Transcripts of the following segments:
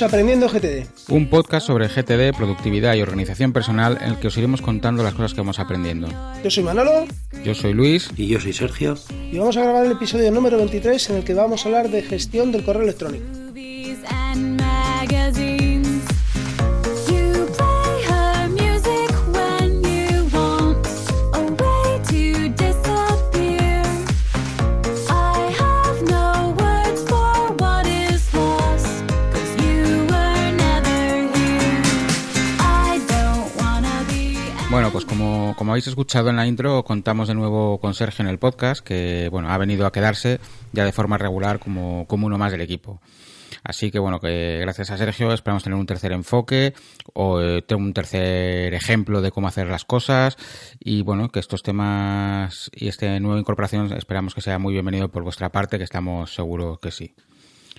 Bienvenidos a Aprendiendo GTD. Un podcast sobre GTD, productividad y organización personal en el que os iremos contando las cosas que vamos aprendiendo. Yo soy Manolo. Yo soy Luis. Y yo soy Sergio. Y vamos a grabar el episodio número 23 en el que vamos a hablar de gestión del correo electrónico. Pues como, habéis escuchado en la intro, contamos de nuevo con Sergio en el podcast, que bueno, ha venido a quedarse ya de forma regular como, como uno más del equipo. Así que bueno, que gracias a Sergio esperamos tener un tercer enfoque o eh, un tercer ejemplo de cómo hacer las cosas y bueno, que estos temas y esta nueva incorporación esperamos que sea muy bienvenido por vuestra parte, que estamos seguros que sí.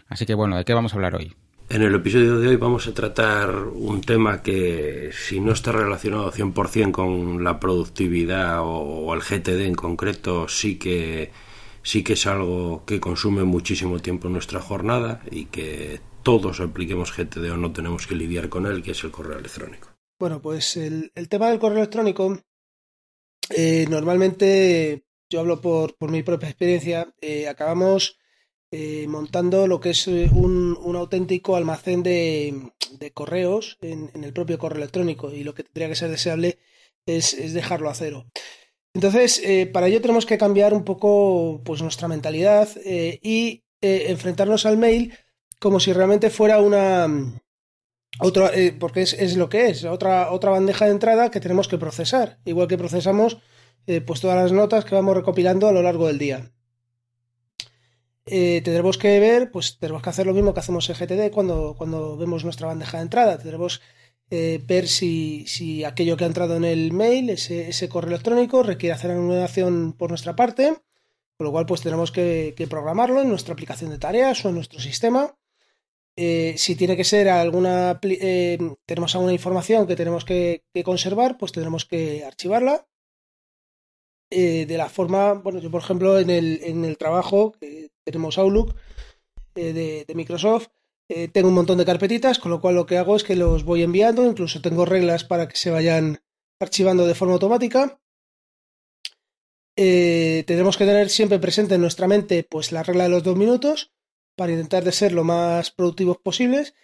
Así que bueno, ¿de qué vamos a hablar hoy? En el episodio de hoy vamos a tratar un tema que si no está relacionado 100% con la productividad o, el GTD en concreto, sí que sí que es algo que consume muchísimo tiempo en nuestra jornada y que todos apliquemos GTD o no tenemos que lidiar con él, que es el correo electrónico. Bueno, pues el, tema del correo electrónico, eh, normalmente, yo hablo por, por mi propia experiencia, eh, acabamos eh, montando lo que es eh, un, auténtico almacén de, correos en, el propio correo electrónico y lo que tendría que ser deseable es, dejarlo a cero. Entonces, eh, para ello tenemos que cambiar un poco pues, nuestra mentalidad y enfrentarnos al mail como si realmente fuera una otra, porque es, es, lo que es, otra, otra bandeja de entrada que tenemos que procesar, igual que procesamos pues todas las notas que vamos recopilando a lo largo del día eh, tendremos que ver, pues tenemos que hacer lo mismo que hacemos en GTD cuando, cuando vemos nuestra bandeja de entrada. Tendremos eh, ver si, si, aquello que ha entrado en el mail, ese, correo electrónico, requiere hacer una acción por nuestra parte, con lo cual pues tenemos que, programarlo en nuestra aplicación de tareas o en nuestro sistema. Eh, si tiene que ser alguna, eh, tenemos alguna información que tenemos que, conservar, pues tendremos que archivarla. Eh, de la forma, bueno, yo por ejemplo en el, en el trabajo, que tenemos Outlook eh, de, Microsoft. Eh, tengo un montón de carpetitas, con lo cual lo que hago es que los voy enviando, incluso tengo reglas para que se vayan archivando de forma automática. Eh, tenemos que tener siempre presente en nuestra mente pues la regla de los dos minutos para intentar de ser lo más productivos posibles.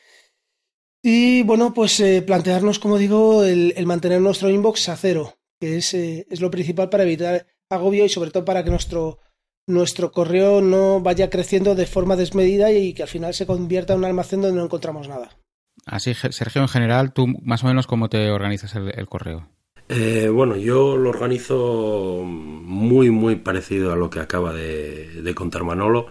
Y bueno, pues eh, plantearnos, como digo, el, mantener nuestro inbox a cero, que es, es lo principal para evitar agobio y sobre todo para que nuestro nuestro correo no vaya creciendo de forma desmedida y que al final se convierta en un almacén donde no encontramos nada. Así, Sergio, en general, tú más o menos cómo te organizas el, el correo. Eh, bueno, yo lo organizo muy, muy parecido a lo que acaba de, de contar Manolo.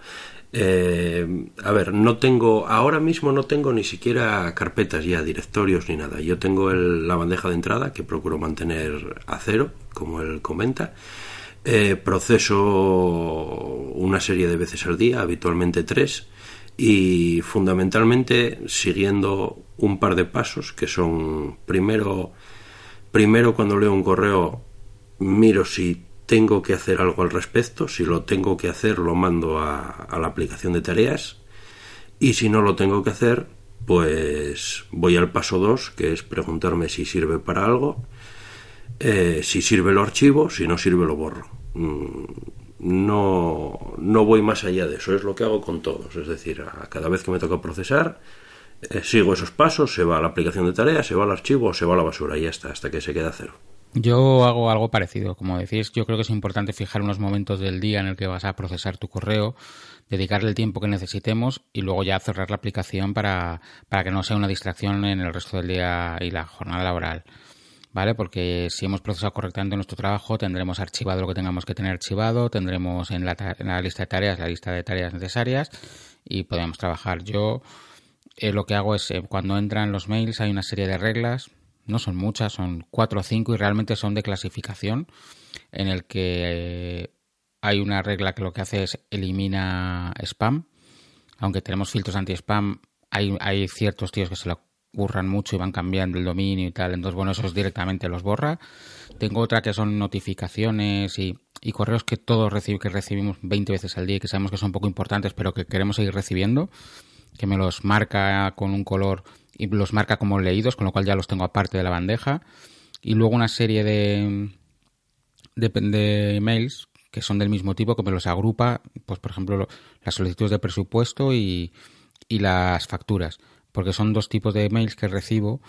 Eh, a ver, no tengo, ahora mismo no tengo ni siquiera carpetas ya, directorios ni nada. Yo tengo el, la bandeja de entrada que procuro mantener a cero, como él comenta. Eh, proceso una serie de veces al día, habitualmente tres, y fundamentalmente siguiendo un par de pasos que son primero, primero cuando leo un correo miro si tengo que hacer algo al respecto, si lo tengo que hacer lo mando a, la aplicación de tareas y si no lo tengo que hacer pues voy al paso 2 que es preguntarme si sirve para algo eh, si sirve lo archivo, si no sirve lo borro. Mm, no, no voy más allá de eso, es lo que hago con todos. Es decir, a cada vez que me toca procesar, eh, sigo esos pasos, se va a la aplicación de tareas, se va al archivo o se va a la basura y ya está, hasta que se queda cero. Yo hago algo parecido, como decís, yo creo que es importante fijar unos momentos del día en el que vas a procesar tu correo, dedicarle el tiempo que necesitemos y luego ya cerrar la aplicación para, para que no sea una distracción en el resto del día y la jornada laboral. ¿Vale? Porque si hemos procesado correctamente nuestro trabajo, tendremos archivado lo que tengamos que tener archivado, tendremos en la, en la lista de tareas la lista de tareas necesarias y podemos trabajar. Yo eh, lo que hago es, eh, cuando entran los mails hay una serie de reglas, no son muchas, son cuatro o cinco y realmente son de clasificación, en el que eh, hay una regla que lo que hace es elimina spam, aunque tenemos filtros anti-spam, hay, hay ciertos tíos que se lo curran mucho y van cambiando el dominio y tal. Entonces, bueno, esos directamente los borra. Tengo otra que son notificaciones y, y correos que todos recibimos, que recibimos 20 veces al día y que sabemos que son poco importantes, pero que queremos seguir recibiendo. que me los marca con un color y los marca como leídos, con lo cual ya los tengo aparte de la bandeja. Y luego una serie de, de, de mails que son del mismo tipo, que me los agrupa, pues por ejemplo, las solicitudes de presupuesto y, y las facturas, porque son dos tipos de mails que recibo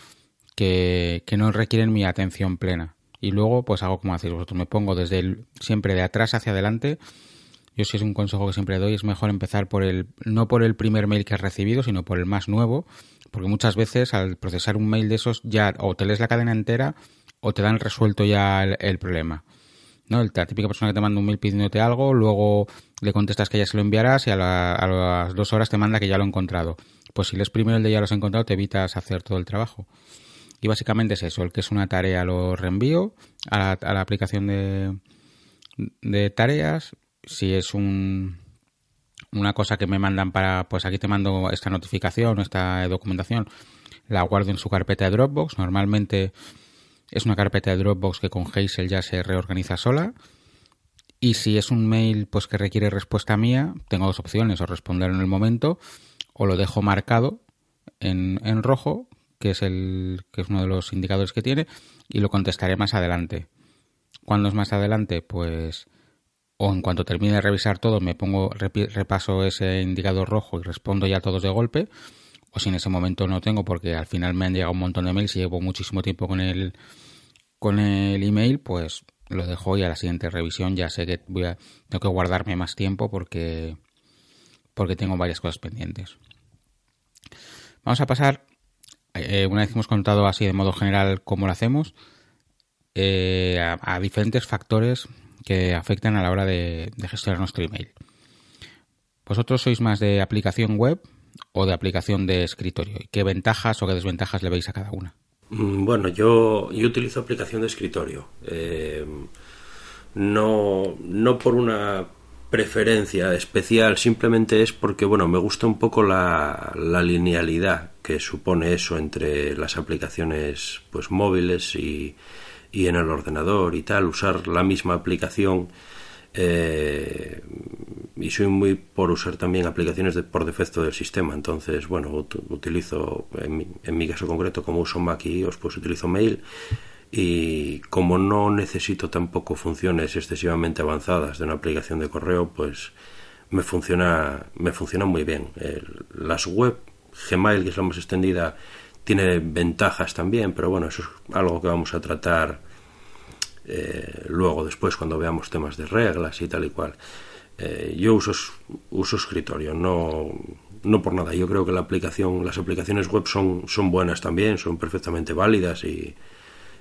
que, no requieren mi atención plena. Y luego, pues hago como hacéis vosotros, me pongo desde el, siempre de atrás hacia adelante. Yo sí es un consejo que siempre doy, es mejor empezar por el, no por el primer mail que has recibido, sino por el más nuevo, porque muchas veces al procesar un mail de esos ya o te lees la cadena entera o te dan resuelto ya el, problema. ¿no? La típica persona que te manda un mail pidiéndote algo, luego le contestas que ya se lo enviarás y a, a, las dos horas te manda que ya lo ha encontrado. Pues si lees primero el de ya lo has encontrado, te evitas hacer todo el trabajo. Y básicamente es eso, el que es una tarea lo reenvío a la, aplicación de, de tareas. Si es un, una cosa que me mandan para, pues aquí te mando esta notificación, esta documentación, la guardo en su carpeta de Dropbox. Normalmente es una carpeta de Dropbox que con Hazel ya se reorganiza sola. Y si es un mail pues que requiere respuesta mía, tengo dos opciones, o responder en el momento o lo dejo marcado en, en rojo que es el que es uno de los indicadores que tiene y lo contestaré más adelante. Cuando es más adelante, pues o en cuanto termine de revisar todo me pongo repaso ese indicador rojo y respondo ya a todos de golpe o si en ese momento no tengo porque al final me han llegado un montón de mails y llevo muchísimo tiempo con el con el email, pues lo dejo y a la siguiente revisión ya sé que voy a tengo que guardarme más tiempo porque porque tengo varias cosas pendientes. Vamos a pasar eh, una vez hemos contado así de modo general cómo lo hacemos, eh, a, diferentes factores que afectan a la hora de, gestionar nuestro email. ¿Vosotros sois más de aplicación web o de aplicación de escritorio? ¿Y qué ventajas o qué desventajas le veis a cada una? Mm, bueno, yo, yo utilizo aplicación de escritorio. Eh, no, no por una preferencia especial, simplemente es porque, bueno, me gusta un poco la, la linealidad que supone eso entre las aplicaciones pues móviles y, y en el ordenador y tal, usar la misma aplicación eh, y soy muy por usar también aplicaciones de, por defecto del sistema. Entonces bueno utilizo en mi, en mi, caso concreto como uso Mac y iOS pues utilizo Mail. Y como no necesito tampoco funciones excesivamente avanzadas de una aplicación de correo pues me funciona me funciona muy bien. Las web Gmail, que es la más extendida, tiene ventajas también, pero bueno, eso es algo que vamos a tratar eh, luego, después, cuando veamos temas de reglas y tal y cual. Eh, yo uso, uso escritorio, no, no por nada. Yo creo que la aplicación, las aplicaciones web son, son buenas también, son perfectamente válidas y,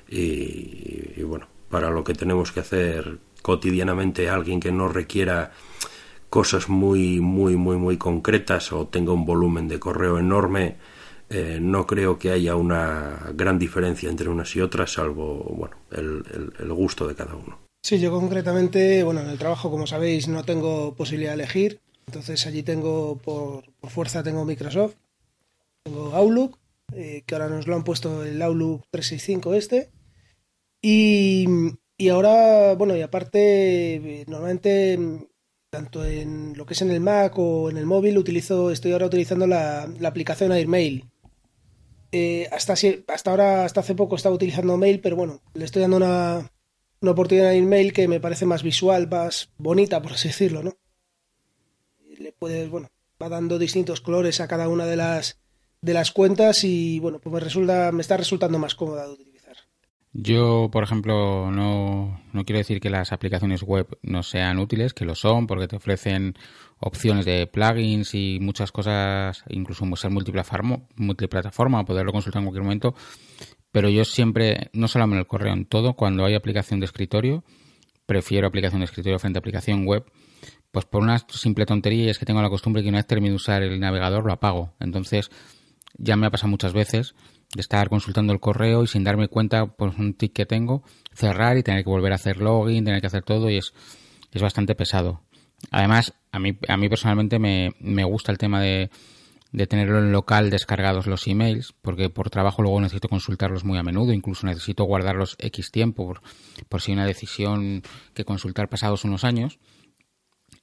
y, bueno, para lo que tenemos que hacer cotidianamente, alguien que no requiera cosas muy, muy, muy, muy concretas o tenga un volumen de correo enorme, eh, no creo que haya una gran diferencia entre unas y otras, salvo bueno, el, gusto de cada uno. Sí, yo concretamente, bueno, en el trabajo, como sabéis, no tengo posibilidad de elegir, entonces allí tengo, por, fuerza, tengo Microsoft, tengo Outlook, eh, que ahora nos lo han puesto el Outlook 365 este, y, y ahora, bueno, y aparte, normalmente tanto en lo que es en el Mac o en el móvil, utilizo, estoy ahora utilizando la, la aplicación AirMail. Eh, hasta, hasta ahora, hasta hace poco estaba utilizando Mail, pero bueno, le estoy dando una, una oportunidad a AirMail que me parece más visual, más bonita, por así decirlo, ¿no? Le puedes, bueno, va dando distintos colores a cada una de las de las cuentas y bueno, pues me resulta, me está resultando más cómoda de utilizar. Yo, por ejemplo, no, no quiero decir que las aplicaciones web no sean útiles, que lo son, porque te ofrecen opciones de plugins y muchas cosas, incluso ser multiplataforma, poderlo consultar en cualquier momento. Pero yo siempre, no solo en el correo, en todo, cuando hay aplicación de escritorio, prefiero aplicación de escritorio frente a aplicación web, pues por una simple tontería y es que tengo la costumbre que una vez termino de usar el navegador lo apago. Entonces, ya me ha pasado muchas veces de estar consultando el correo y sin darme cuenta, pues un tic que tengo, cerrar y tener que volver a hacer login, tener que hacer todo y es, es bastante pesado. Además, a mí, a mí personalmente me, me gusta el tema de, de tenerlo en local descargados los emails, porque por trabajo luego necesito consultarlos muy a menudo, incluso necesito guardarlos X tiempo por, por si hay una decisión que consultar pasados unos años.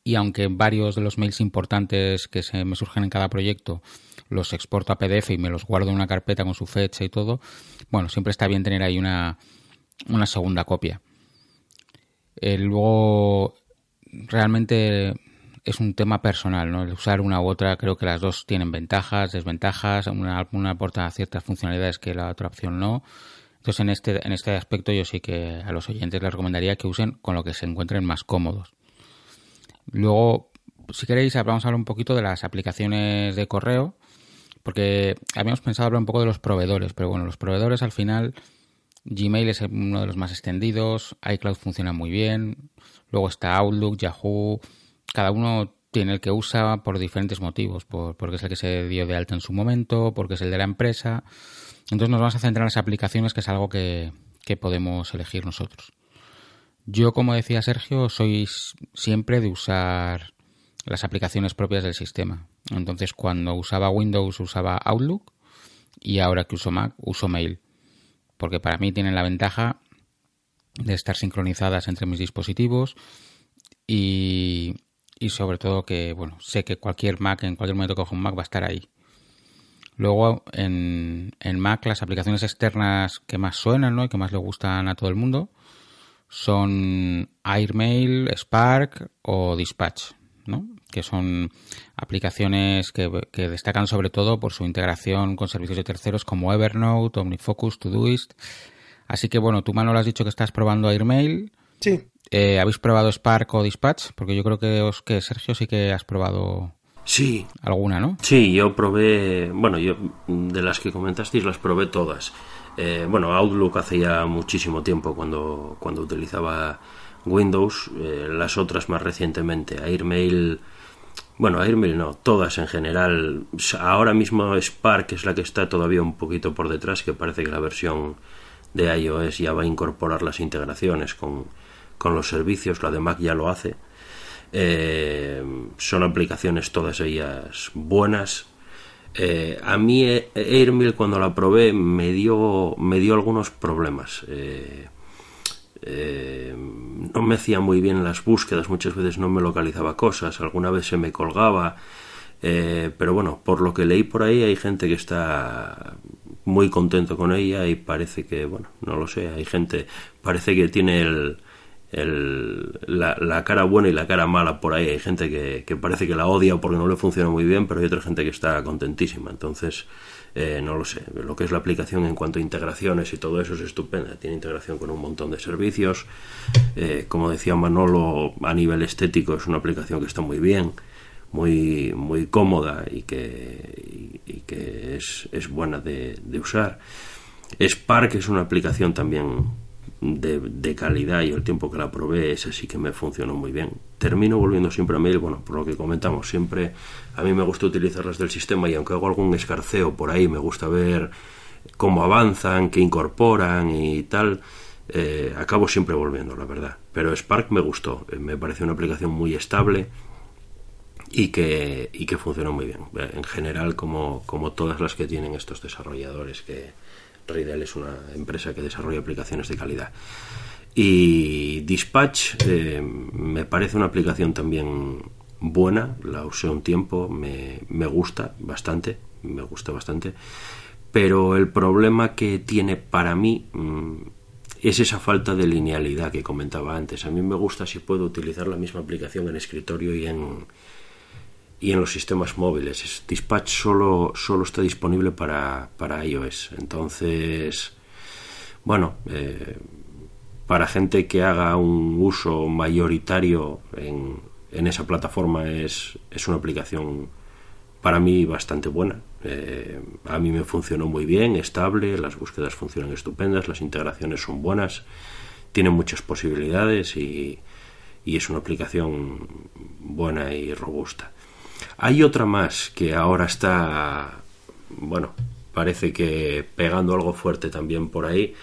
y aunque varios de los mails importantes que se me surgen en cada proyecto los exporto a PDF y me los guardo en una carpeta con su fecha y todo, bueno, siempre está bien tener ahí una, una segunda copia. Eh, luego, realmente es un tema personal, ¿no? El usar una u otra, creo que las dos tienen ventajas, desventajas, una, una aporta ciertas funcionalidades que la otra opción no. Entonces, en este, en este aspecto yo sí que a los oyentes les recomendaría que usen con lo que se encuentren más cómodos. Luego, si queréis, vamos a hablar un poquito de las aplicaciones de correo, porque habíamos pensado hablar un poco de los proveedores, pero bueno, los proveedores al final, Gmail es uno de los más extendidos, iCloud funciona muy bien, luego está Outlook, Yahoo, cada uno tiene el que usa por diferentes motivos, porque es el que se dio de alta en su momento, porque es el de la empresa. Entonces nos vamos a centrar en las aplicaciones, que es algo que podemos elegir nosotros. Yo, como decía Sergio, soy siempre de usar las aplicaciones propias del sistema. Entonces, cuando usaba Windows usaba Outlook y ahora que uso Mac uso Mail. Porque para mí tienen la ventaja de estar sincronizadas entre mis dispositivos y, y sobre todo que, bueno, sé que cualquier Mac, en cualquier momento que cojo un Mac va a estar ahí. Luego, en, en Mac, las aplicaciones externas que más suenan ¿no? y que más le gustan a todo el mundo son Airmail, Spark o Dispatch, ¿no? Que son aplicaciones que, destacan sobre todo por su integración con servicios de terceros como Evernote, OmniFocus, Todoist. Así que bueno, tú Manuel has dicho que estás probando Airmail. Sí. Eh, ¿Habéis probado Spark o Dispatch? Porque yo creo que, os, que Sergio sí que has probado Sí. ¿Alguna, no? Sí, yo probé, bueno, yo de las que comentasteis las probé todas. Eh, bueno, Outlook hace ya muchísimo tiempo cuando, cuando utilizaba Windows, eh, las otras más recientemente, Airmail, bueno, Airmail no, todas en general. Ahora mismo Spark es la que está todavía un poquito por detrás, que parece que la versión de iOS ya va a incorporar las integraciones con, con los servicios, la de Mac ya lo hace. Eh, son aplicaciones todas ellas buenas, eh, a mí eh, Airmail cuando la probé me dio, me dio algunos problemas. Eh, no me hacía muy bien las búsquedas, muchas veces no me localizaba cosas, alguna vez se me colgaba. pero bueno, por lo que leí por ahí hay gente que está muy contento con ella y parece que, bueno, no lo sé, hay gente, parece que tiene el, la, cara buena y la cara mala por ahí. Hay gente que, parece que la odia porque no le funciona muy bien, pero hay otra gente que está contentísima. Entonces, eh, no lo sé. Lo que es la aplicación en cuanto a integraciones y todo eso es estupenda. Tiene integración con un montón de servicios. Eh, como decía Manolo, a nivel estético es una aplicación que está muy bien, muy, muy cómoda y que, y, que es, es buena de, de usar. Spark es una aplicación también de, calidad y el tiempo que la probé, ese sí que me funcionó muy bien. Termino volviendo siempre a mail, bueno, por lo que comentamos, siempre a mí me gusta utilizarlas del sistema y aunque hago algún escarceo por ahí, me gusta ver cómo avanzan, qué incorporan y tal, eh, acabo siempre volviendo, la verdad. Pero Spark me gustó, eh, me parece una aplicación muy estable y que, y que funcionó muy bien. En general, como, como todas las que tienen estos desarrolladores que Riddle es una empresa que desarrolla aplicaciones de calidad. Y Dispatch eh, me parece una aplicación también buena, la usé un tiempo, me, gusta bastante, me gusta bastante, pero el problema que tiene para mí mm, es esa falta de linealidad que comentaba antes. A mí me gusta si puedo utilizar la misma aplicación en escritorio y en, y en los sistemas móviles. Dispatch solo, solo está disponible para, para iOS. Entonces, bueno, eh, para gente que haga un uso mayoritario en, en esa plataforma es, es, una aplicación para mí bastante buena. Eh, a mí me funcionó muy bien, estable, las búsquedas funcionan estupendas, las integraciones son buenas, tiene muchas posibilidades y, y es una aplicación buena y robusta. Hay otra más que ahora está, bueno, parece que pegando algo fuerte también por ahí,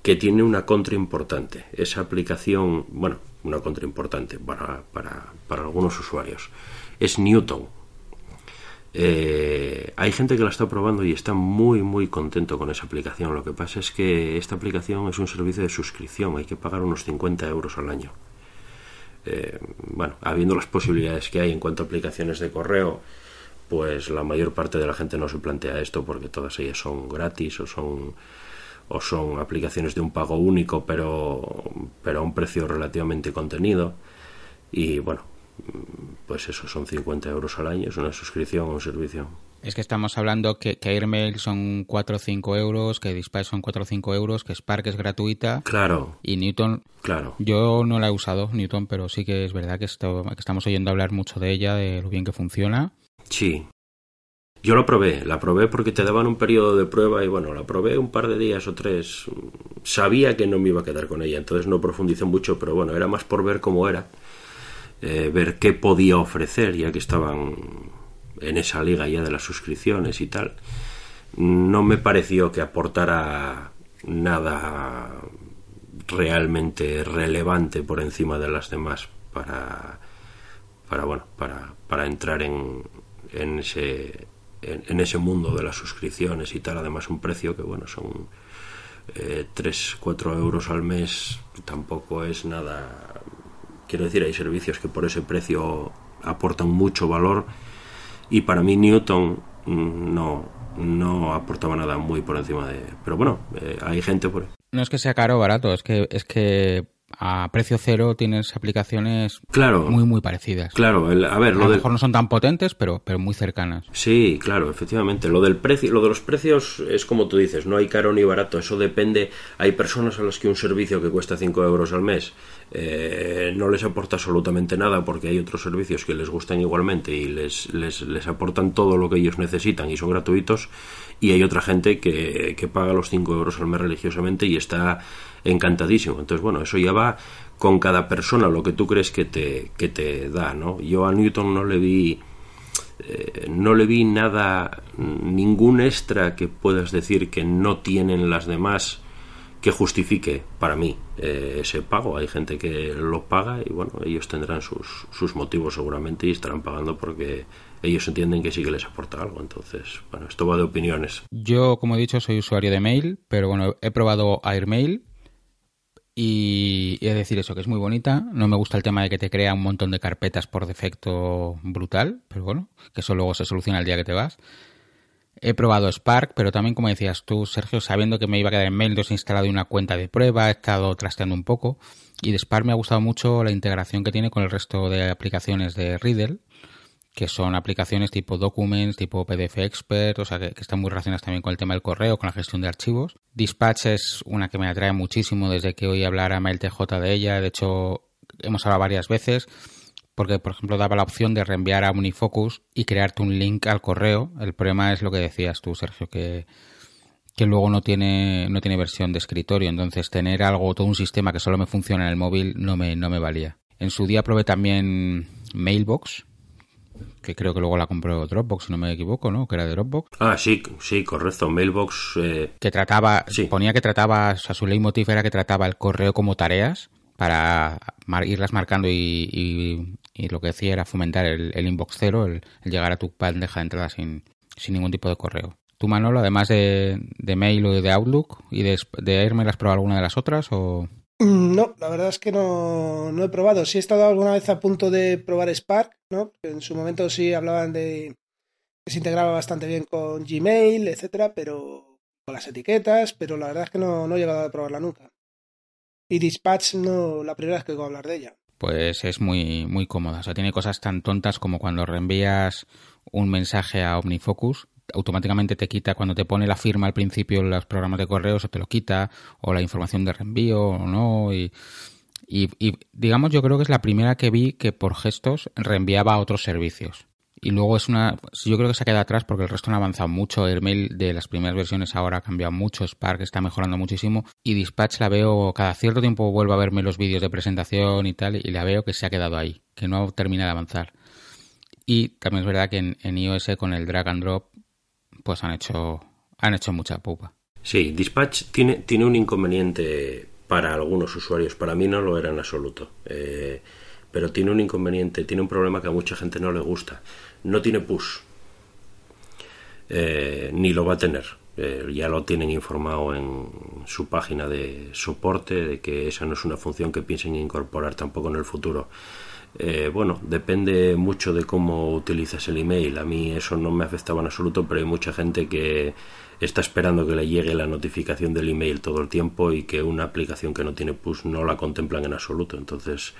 que tiene una contra importante. Esa aplicación, bueno, una contra importante para, para, para algunos usuarios, es Newton. Eh, hay gente que la está probando y está muy muy contento con esa aplicación. Lo que pasa es que esta aplicación es un servicio de suscripción, hay que pagar unos 50 euros al año. Eh, bueno, habiendo las posibilidades que hay en cuanto a aplicaciones de correo, pues la mayor parte de la gente no se plantea esto porque todas ellas son gratis o son o son aplicaciones de un pago único pero pero a un precio relativamente contenido. Y bueno pues eso son 50 euros al año es una suscripción a un servicio es que estamos hablando que, que Airmail son 4 o 5 euros, que Dispatch son 4 o 5 euros, que Spark es gratuita. Claro. Y Newton. Claro. Yo no la he usado, Newton, pero sí que es verdad que, esto, que estamos oyendo hablar mucho de ella, de lo bien que funciona. Sí. Yo lo probé, la probé porque te daban un periodo de prueba y bueno, la probé un par de días o tres. Sabía que no me iba a quedar con ella, entonces no profundicé mucho, pero bueno, era más por ver cómo era, eh, ver qué podía ofrecer, ya que estaban en esa liga ya de las suscripciones y tal, no me pareció que aportara nada realmente relevante por encima de las demás para para bueno para, para entrar en, en ese en, ese mundo de las suscripciones y tal. Además un precio que bueno son eh, 3 4 euros al mes tampoco es nada quiero decir hay servicios que por ese precio aportan mucho valor y para mí Newton mm, no, no aportaba nada muy por encima de... Pero bueno, eh, hay gente por... No es que sea caro o barato, es que, es que a precio cero tienes aplicaciones claro, muy muy parecidas. Claro, a ver, lo, a lo mejor no son tan potentes, pero pero muy cercanas. Sí, claro, efectivamente. Lo del precio, lo de los precios es como tú dices, no hay caro ni barato. Eso depende. Hay personas a las que un servicio que cuesta 5 euros al mes eh, no les aporta absolutamente nada porque hay otros servicios que les gustan igualmente y les, les, les aportan todo lo que ellos necesitan y son gratuitos. Y hay otra gente que, que paga los 5 euros al mes religiosamente y está encantadísimo. Entonces, bueno, eso ya va con cada persona lo que tú crees que te, que te da, ¿no? Yo a Newton no le vi eh, no le vi nada, ningún extra que puedas decir que no tienen las demás que justifique para mí eh, ese pago. Hay gente que lo paga y bueno, ellos tendrán sus, sus motivos seguramente y estarán pagando porque ellos entienden que sí que les aporta algo. Entonces, bueno, esto va de opiniones. Yo, como he dicho, soy usuario de mail, pero bueno, he probado Airmail y de decir eso, que es muy bonita. No me gusta el tema de que te crea un montón de carpetas por defecto brutal, pero bueno, que eso luego se soluciona el día que te vas. He probado Spark, pero también, como decías tú, Sergio, sabiendo que me iba a quedar en mail, entonces he instalado una cuenta de prueba, he estado trasteando un poco. Y de Spark me ha gustado mucho la integración que tiene con el resto de aplicaciones de Riddle que son aplicaciones tipo Documents, tipo PDF Expert, o sea, que, están muy relacionadas también con el tema del correo, con la gestión de archivos. Dispatch es una que me atrae muchísimo desde que oí hablar a MailTJ de ella. De hecho, hemos hablado varias veces porque, por ejemplo, daba la opción de reenviar a Unifocus y crearte un link al correo. El problema es lo que decías tú, Sergio, que, que luego no tiene, no tiene versión de escritorio. Entonces, tener algo, todo un sistema que solo me funciona en el móvil no me, no me valía. En su día probé también Mailbox, que creo que luego la compró Dropbox, si no me equivoco, ¿no? Que era de Dropbox. Ah, sí, sí, correcto. Mailbox. Eh... Que trataba, ponía que trataba, o sea, su leitmotiv era que trataba el correo como tareas para irlas marcando y, y, lo que decía era fomentar el, inbox cero, el, llegar a tu bandeja de entrada sin, sin ningún tipo de correo. ¿Tú, Manolo, además de, de Mail o de Outlook y de, de Airmail, has probado alguna de las otras o...? Mm, no, la verdad es que no, no he probado. Sí he estado alguna vez a punto de probar Spark, ¿no? En su momento sí hablaban de que se integraba bastante bien con Gmail, etcétera, pero con las etiquetas, pero la verdad es que no, no he llegado a probarla nunca. Y Dispatch no, la primera vez que oigo hablar de ella. Pues es muy, muy cómoda. O sea, tiene cosas tan tontas como cuando reenvías un mensaje a OmniFocus automáticamente te quita cuando te pone la firma al principio en los programas de correos te lo quita o la información de reenvío o no y, digamos yo creo que es la primera que vi que por gestos reenviaba a otros servicios. Y luego es una yo creo que se queda atrás porque el resto no ha avanzado mucho. Airmail de las primeras versiones ahora ha cambiado mucho. Spark está mejorando muchísimo. Y Dispatch la veo cada cierto tiempo vuelvo a verme los vídeos de presentación y tal y la veo que se ha quedado ahí que no termina de avanzar. Y también es verdad que en iOS con el drag and drop pues han hecho, han hecho mucha pupa. Sí, Dispatch tiene, tiene un inconveniente para algunos usuarios, para mí no lo era en absoluto. Eh, pero tiene un inconveniente, tiene un problema que a mucha gente no le gusta. No tiene push. Eh, ni lo va a tener. eh, ya lo tienen informado en su página de soporte de que esa no es una función que piensen incorporar tampoco en el futuro. Eh, bueno, depende mucho de cómo utilizas el email. A mí eso no me afectaba en absoluto, pero hay mucha gente que está esperando que le llegue la notificación del email todo el tiempo y que una aplicación que no tiene push no la contemplan en absoluto. Entonces,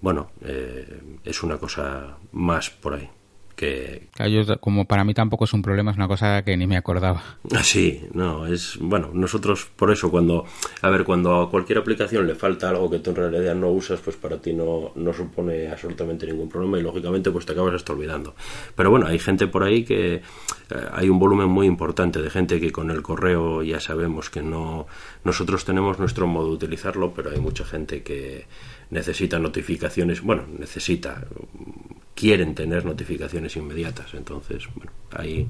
bueno, eh, es una cosa más por ahí que como para mí tampoco es un problema es una cosa que ni me acordaba. Ah, sí no es bueno nosotros por eso cuando a ver cuando a cualquier aplicación le falta algo que tú en realidad no usas pues para ti no, no supone absolutamente ningún problema y lógicamente pues te acabas hasta olvidando. Pero bueno hay gente por ahí que eh, hay un volumen muy importante de gente que con el correo ya sabemos que no nosotros tenemos nuestro modo de utilizarlo pero hay mucha gente que necesita notificaciones bueno necesita quieren tener notificaciones inmediatas. Entonces, bueno, ahí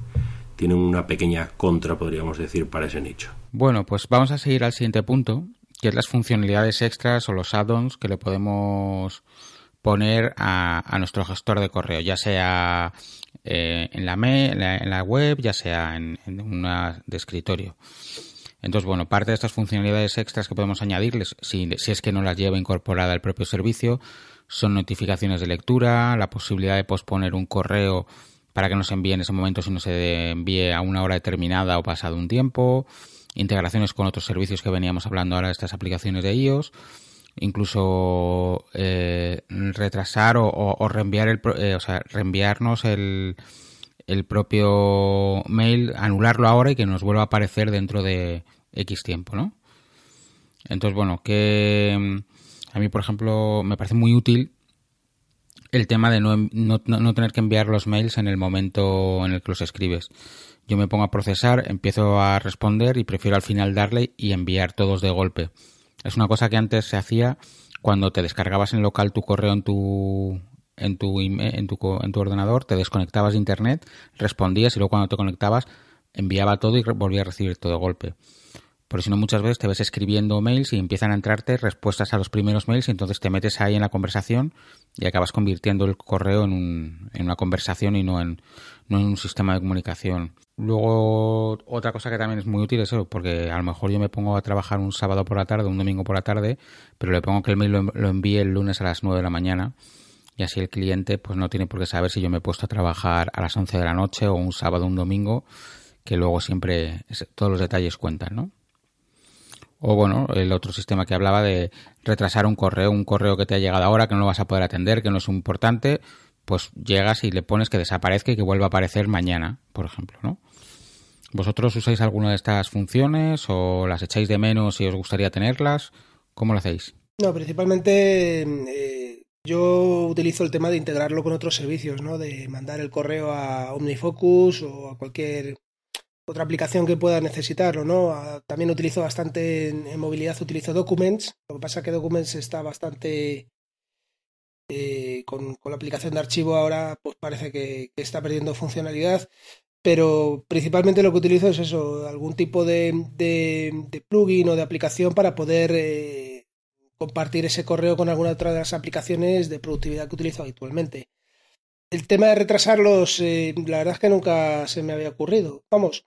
tienen una pequeña contra, podríamos decir, para ese nicho. Bueno, pues vamos a seguir al siguiente punto, que es las funcionalidades extras o los add-ons que le podemos poner a, nuestro gestor de correo, ya sea eh, en, la en, la, web, ya sea en, en una de escritorio. Entonces, bueno, parte de estas funcionalidades extras que podemos añadirles, si, es que no las lleva incorporada el propio servicio, son notificaciones de lectura, la posibilidad de posponer un correo para que no se envíe en ese momento si no se envíe a una hora determinada o pasado un tiempo, integraciones con otros servicios que veníamos hablando ahora de estas aplicaciones de iOS, incluso eh, retrasar o, reenviar el, eh, o sea, reenviarnos el, el propio mail, anularlo ahora y que nos vuelva a aparecer dentro de X tiempo, ¿no? Entonces, bueno, que a mí, por ejemplo, me parece muy útil el tema de no, no, tener que enviar los mails en el momento en el que los escribes. Yo me pongo a procesar, empiezo a responder y prefiero al final darle y enviar todos de golpe. Es una cosa que antes se hacía cuando te descargabas en local tu correo en tu en tu, en tu, en tu ordenador, te desconectabas de internet, respondías y luego cuando te conectabas enviaba todo y volvía a recibir todo de golpe. Por si no, muchas veces te ves escribiendo mails y empiezan a entrarte respuestas a los primeros mails y entonces te metes ahí en la conversación y acabas convirtiendo el correo en, un, en una conversación y no en, no en un sistema de comunicación. Luego, otra cosa que también es muy útil es eso, porque a lo mejor yo me pongo a trabajar un sábado por la tarde, un domingo por la tarde, pero le pongo que el mail lo, lo envíe el lunes a las 9 de la mañana y así el cliente pues no tiene por qué saber si yo me he puesto a trabajar a las 11 de la noche o un sábado o un domingo, que luego siempre todos los detalles cuentan, ¿no? O bueno, el otro sistema que hablaba de retrasar un correo, un correo que te ha llegado ahora, que no lo vas a poder atender, que no es importante, pues llegas y le pones que desaparezca y que vuelva a aparecer mañana, por ejemplo, ¿no? ¿Vosotros usáis alguna de estas funciones o las echáis de menos y os gustaría tenerlas? ¿Cómo lo hacéis? No, principalmente eh, yo utilizo el tema de integrarlo con otros servicios, ¿no? De mandar el correo a OmniFocus o a cualquier otra aplicación que pueda necesitar o no. Ah, también utilizo bastante en, movilidad, utilizo Documents. Lo que pasa es que Documents está bastante... Eh, con, la aplicación de archivo ahora pues parece que, está perdiendo funcionalidad. Pero principalmente lo que utilizo es eso, algún tipo de, plugin o de aplicación para poder eh, compartir ese correo con alguna otra de las aplicaciones de productividad que utilizo habitualmente. El tema de retrasarlos, eh, la verdad es que nunca se me había ocurrido. Vamos,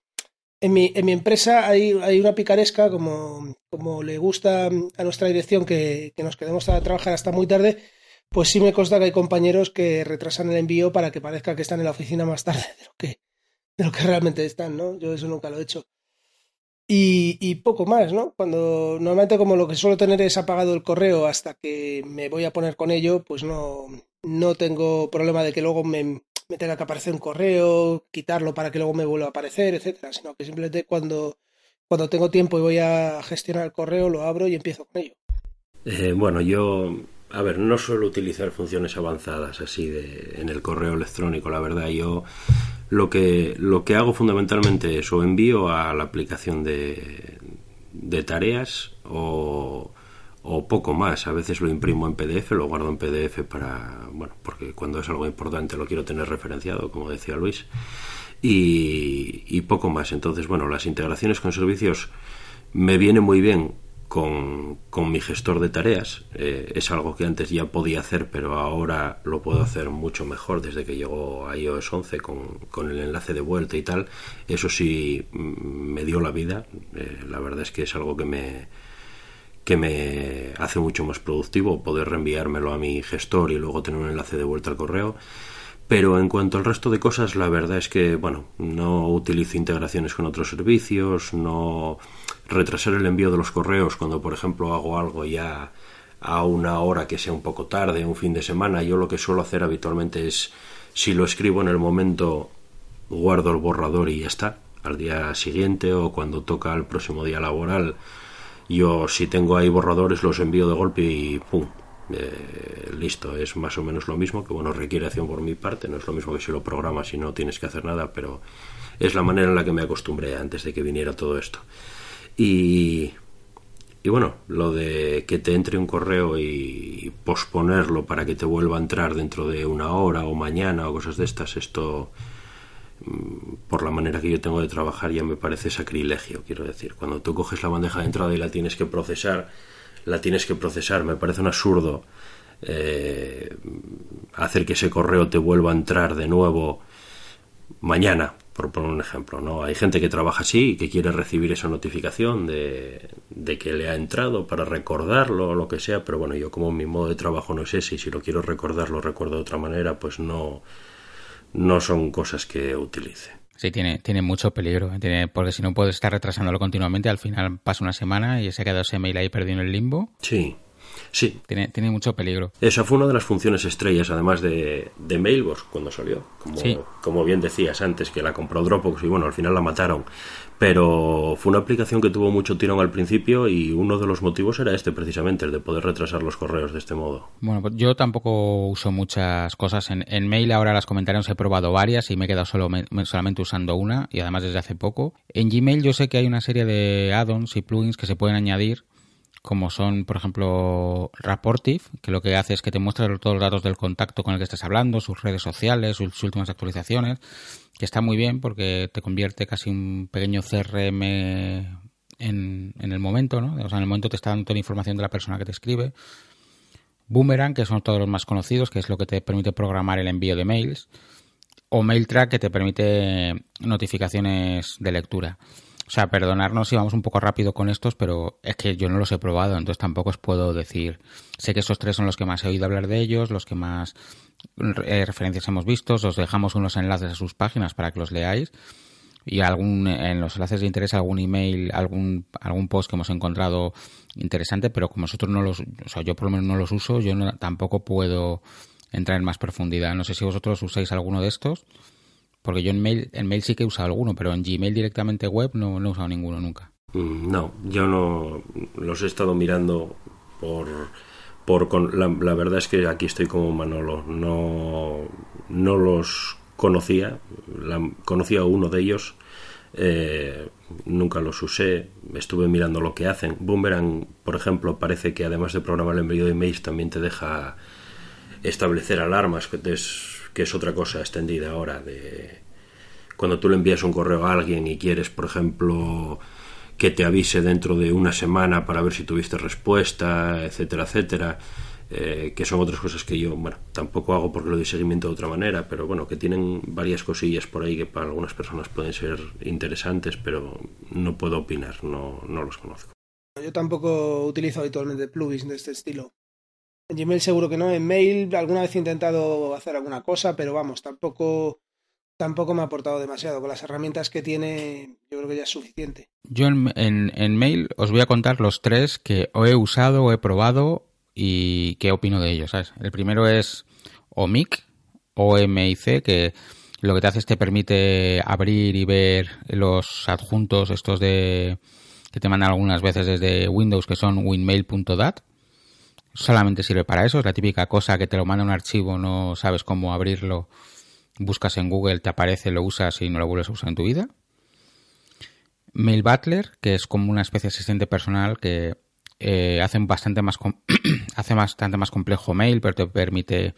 en mi, en mi empresa hay, hay una picaresca, como, como le gusta a nuestra dirección que, que nos quedemos a trabajar hasta muy tarde, pues sí me consta que hay compañeros que retrasan el envío para que parezca que están en la oficina más tarde de lo que, de lo que realmente están, ¿no? Yo eso nunca lo he hecho. Y, y, poco más, ¿no? Cuando normalmente como lo que suelo tener es apagado el correo hasta que me voy a poner con ello, pues no, no tengo problema de que luego me, me tenga que aparecer un correo, quitarlo para que luego me vuelva a aparecer, etcétera, sino que simplemente cuando, cuando tengo tiempo y voy a gestionar el correo, lo abro y empiezo con ello. Eh, bueno, yo, a ver, no suelo utilizar funciones avanzadas así de, en el correo electrónico, la verdad. Yo lo que, lo que hago fundamentalmente es o envío a la aplicación de, de tareas o, o poco más. A veces lo imprimo en PDF, lo guardo en PDF para, bueno, porque cuando es algo importante lo quiero tener referenciado, como decía Luis, y, poco más. Entonces, bueno, las integraciones con servicios me viene muy bien con, mi gestor de tareas. Eh, es algo que antes ya podía hacer, pero ahora lo puedo hacer mucho mejor desde que llegó a iOS 11 con, con el enlace de vuelta y tal. Eso sí mm, me dio la vida. Eh, la verdad es que es algo que me que me hace mucho más productivo poder reenviármelo a mi gestor y luego tener un enlace de vuelta al correo. Pero en cuanto al resto de cosas, la verdad es que, bueno, no utilizo integraciones con otros servicios, no retrasar el envío de los correos cuando, por ejemplo, hago algo ya a una hora que sea un poco tarde, un fin de semana. Yo lo que suelo hacer habitualmente es, si lo escribo en el momento, guardo el borrador y ya está. Al día siguiente o cuando toca el próximo día laboral, yo si tengo ahí borradores los envío de golpe y ¡pum! Eh, listo, es más o menos lo mismo, que bueno, requiere acción por mi parte, no es lo mismo que si lo programas y no tienes que hacer nada, pero es la manera en la que me acostumbré antes de que viniera todo esto. Y, y bueno, lo de que te entre un correo y posponerlo para que te vuelva a entrar dentro de una hora o mañana o cosas de estas, esto por la manera que yo tengo de trabajar ya me parece sacrilegio, quiero decir. Cuando tú coges la bandeja de entrada y la tienes que procesar, la tienes que procesar. Me parece un absurdo eh, hacer que ese correo te vuelva a entrar de nuevo mañana por poner un ejemplo, ¿no? Hay gente que trabaja así y que quiere recibir esa notificación de, que le ha entrado para recordarlo o lo que sea, pero bueno, yo como mi modo de trabajo no sé si si lo quiero recordar lo recuerdo de otra manera, pues no, no son cosas que utilice. Sí, tiene, tiene mucho peligro, ¿eh? tiene, porque si no puedes estar retrasándolo continuamente, al final pasa una semana y se ha quedado ese mail ahí perdido en el limbo. Sí. Sí. Tiene, tiene mucho peligro. Esa fue una de las funciones estrellas, además de, de Mailbox, cuando salió. Como, como bien decías antes, que la compró Dropbox y bueno, al final la mataron. Pero fue una aplicación que tuvo mucho tirón al principio y uno de los motivos era este, precisamente, el de poder retrasar los correos de este modo. Bueno, pues yo tampoco uso muchas cosas. En, en Mail ahora las comentarios he probado varias y me he quedado solo, solamente usando una y además desde hace poco. En Gmail yo sé que hay una serie de add-ons y plugins que se pueden añadir como son, por ejemplo, Rapportive, que lo que hace es que te muestra todos los datos del contacto con el que estás hablando, sus redes sociales, sus últimas actualizaciones, que está muy bien porque te convierte casi un pequeño CRM en, en el momento, ¿no? O sea, en el momento te está dando toda la información de la persona que te escribe. Boomerang, que son todos los más conocidos, que es lo que te permite programar el envío de mails. O MailTrack, que te permite notificaciones de lectura. O sea, perdonarnos si vamos un poco rápido con estos, pero es que yo no los he probado, entonces tampoco os puedo decir. Sé que esos tres son los que más he oído hablar de ellos, los que más eh, referencias hemos visto. Os dejamos unos enlaces a sus páginas para que los leáis. Y algún, en los enlaces de interés algún email, algún, algún post que hemos encontrado interesante, pero como nosotros no los, o sea, yo por lo menos no los uso, yo tampoco puedo entrar en más profundidad. No sé si vosotros usáis alguno de estos. Porque yo en mail, en mail sí que he usado alguno, pero en Gmail directamente web no, no he usado ninguno nunca. Mm, no, yo no los he estado mirando por... por la, la, verdad es que aquí estoy como Manolo. No, no los conocía. La, conocía uno de ellos. Eh, nunca los usé, estuve mirando lo que hacen. Boomerang, por ejemplo, parece que además de programar el envío de emails también te deja establecer alarmas, que es que es otra cosa extendida ahora de cuando tú le envías un correo a alguien y quieres, por ejemplo, que te avise dentro de una semana para ver si tuviste respuesta, etcétera, etcétera, eh, que son otras cosas que yo, bueno, tampoco hago porque lo doy seguimiento de otra manera, pero bueno, que tienen varias cosillas por ahí que para algunas personas pueden ser interesantes, pero no puedo opinar, no, no los conozco. Yo tampoco utilizo habitualmente plugins de este estilo. En Gmail seguro que no. En Mail alguna vez he intentado hacer alguna cosa, pero vamos, tampoco, tampoco me ha aportado demasiado. Con las herramientas que tiene, yo creo que ya es suficiente. Yo en, en, Mail os voy a contar los tres que he usado he probado y qué opino de ellos. ¿sabes? El primero es OMIC, OMIC, que lo que te hace es te permite abrir y ver los adjuntos estos de que te mandan algunas veces desde Windows que son winmail.dat solamente sirve para eso. Es la típica cosa que te lo manda un archivo, no sabes cómo abrirlo, buscas en Google, te aparece, lo usas y no lo vuelves a usar en tu vida. Mail Butler, que es como una especie de asistente personal que eh, hace bastante más hace bastante más complejo mail, pero te permite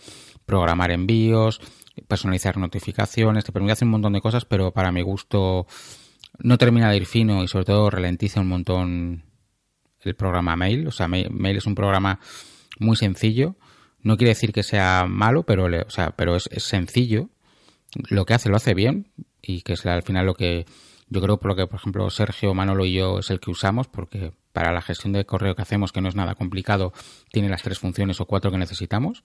programar envíos, personalizar notificaciones, te permite hacer un montón de cosas, pero para mi gusto no termina de ir fino y sobre todo ralentiza un montón el programa Mail. O sea, Mail es un programa muy sencillo. No quiere decir que sea malo, pero, o sea, pero es, sencillo. Lo que hace lo hace bien y que es al final lo que yo creo por lo que, por ejemplo, Sergio, Manolo y yo es el que usamos, porque para la gestión de correo que hacemos, que no es nada complicado, tiene las tres funciones o cuatro que necesitamos.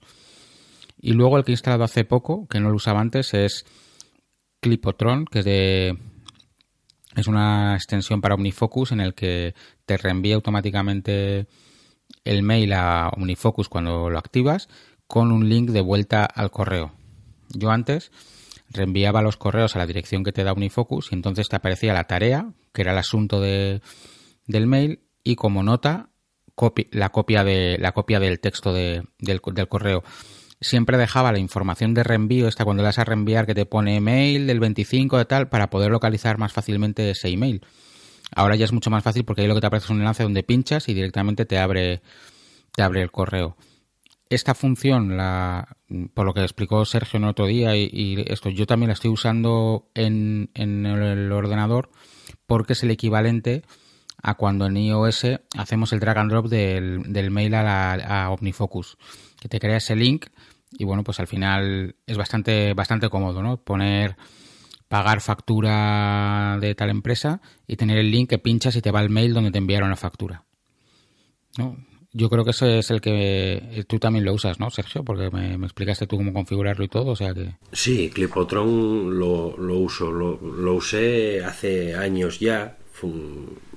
Y luego el que he instalado hace poco, que no lo usaba antes, es Clipotron, que es de es una extensión para OmniFocus en el que te reenvía automáticamente el mail a OmniFocus cuando lo activas con un link de vuelta al correo. Yo antes reenviaba los correos a la dirección que te da OmniFocus y entonces te aparecía la tarea, que era el asunto de, del mail, y como nota la, copia de, la copia del texto del, del, correo. Siempre dejaba la información de reenvío, esta cuando le das a reenviar que te pone mail del 25 de tal, para poder localizar más fácilmente ese email. Ahora ya es mucho más fácil porque ahí lo que te aparece es un enlace donde pinchas y directamente te abre, te abre el correo esta función, la, por lo que explicó Sergio en otro día, y, esto yo también la estoy usando en, en, el ordenador porque es el equivalente a cuando en iOS hacemos el drag and drop del, del mail a, la, a OmniFocus, que te crea ese link y bueno, pues al final es bastante, bastante cómodo, ¿no? Poner pagar factura de tal empresa y tener el link que pinchas y te va el mail donde te enviaron la factura. ¿no? Yo creo que ese es el que tú también lo usas, ¿no, Sergio? Porque me, explicaste tú cómo configurarlo y todo, o sea que... Sí, Clipotron lo, lo uso, lo, lo, usé hace años ya.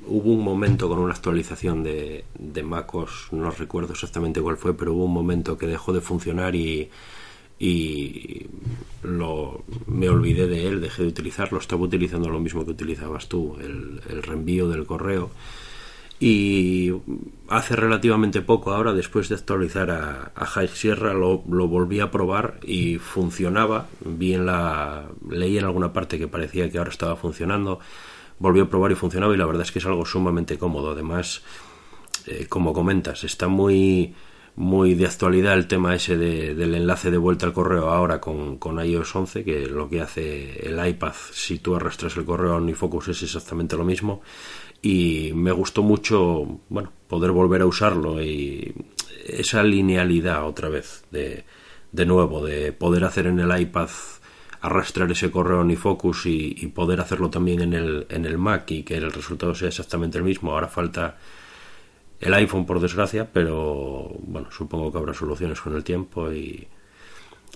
Hubo un momento con una actualización de, de MacOS, no recuerdo exactamente cuál fue, pero hubo un momento que dejó de funcionar y, y lo, me olvidé de él, dejé de utilizarlo, estaba utilizando lo mismo que utilizabas tú, el, reenvío del correo. Y hace relativamente poco ahora después de actualizar a, a High Sierra lo, lo, volví a probar y funcionaba. Vi en la leí en alguna parte que parecía que ahora estaba funcionando volví a probar y funcionaba y la verdad es que es algo sumamente cómodo. Además eh, como comentas está muy muy de actualidad el tema ese de, del enlace de vuelta al correo ahora con, con iOS 11 que lo que hace el iPad si tú arrastras el correo a OmniFocus es exactamente lo mismo. Y me gustó mucho bueno poder volver a usarlo y esa linealidad otra vez de, de nuevo de poder hacer en el iPad arrastrar ese correo ni focus y, y, poder hacerlo también en el, en el Mac y que el resultado sea exactamente el mismo ahora falta el iPhone por desgracia pero bueno supongo que habrá soluciones con el tiempo y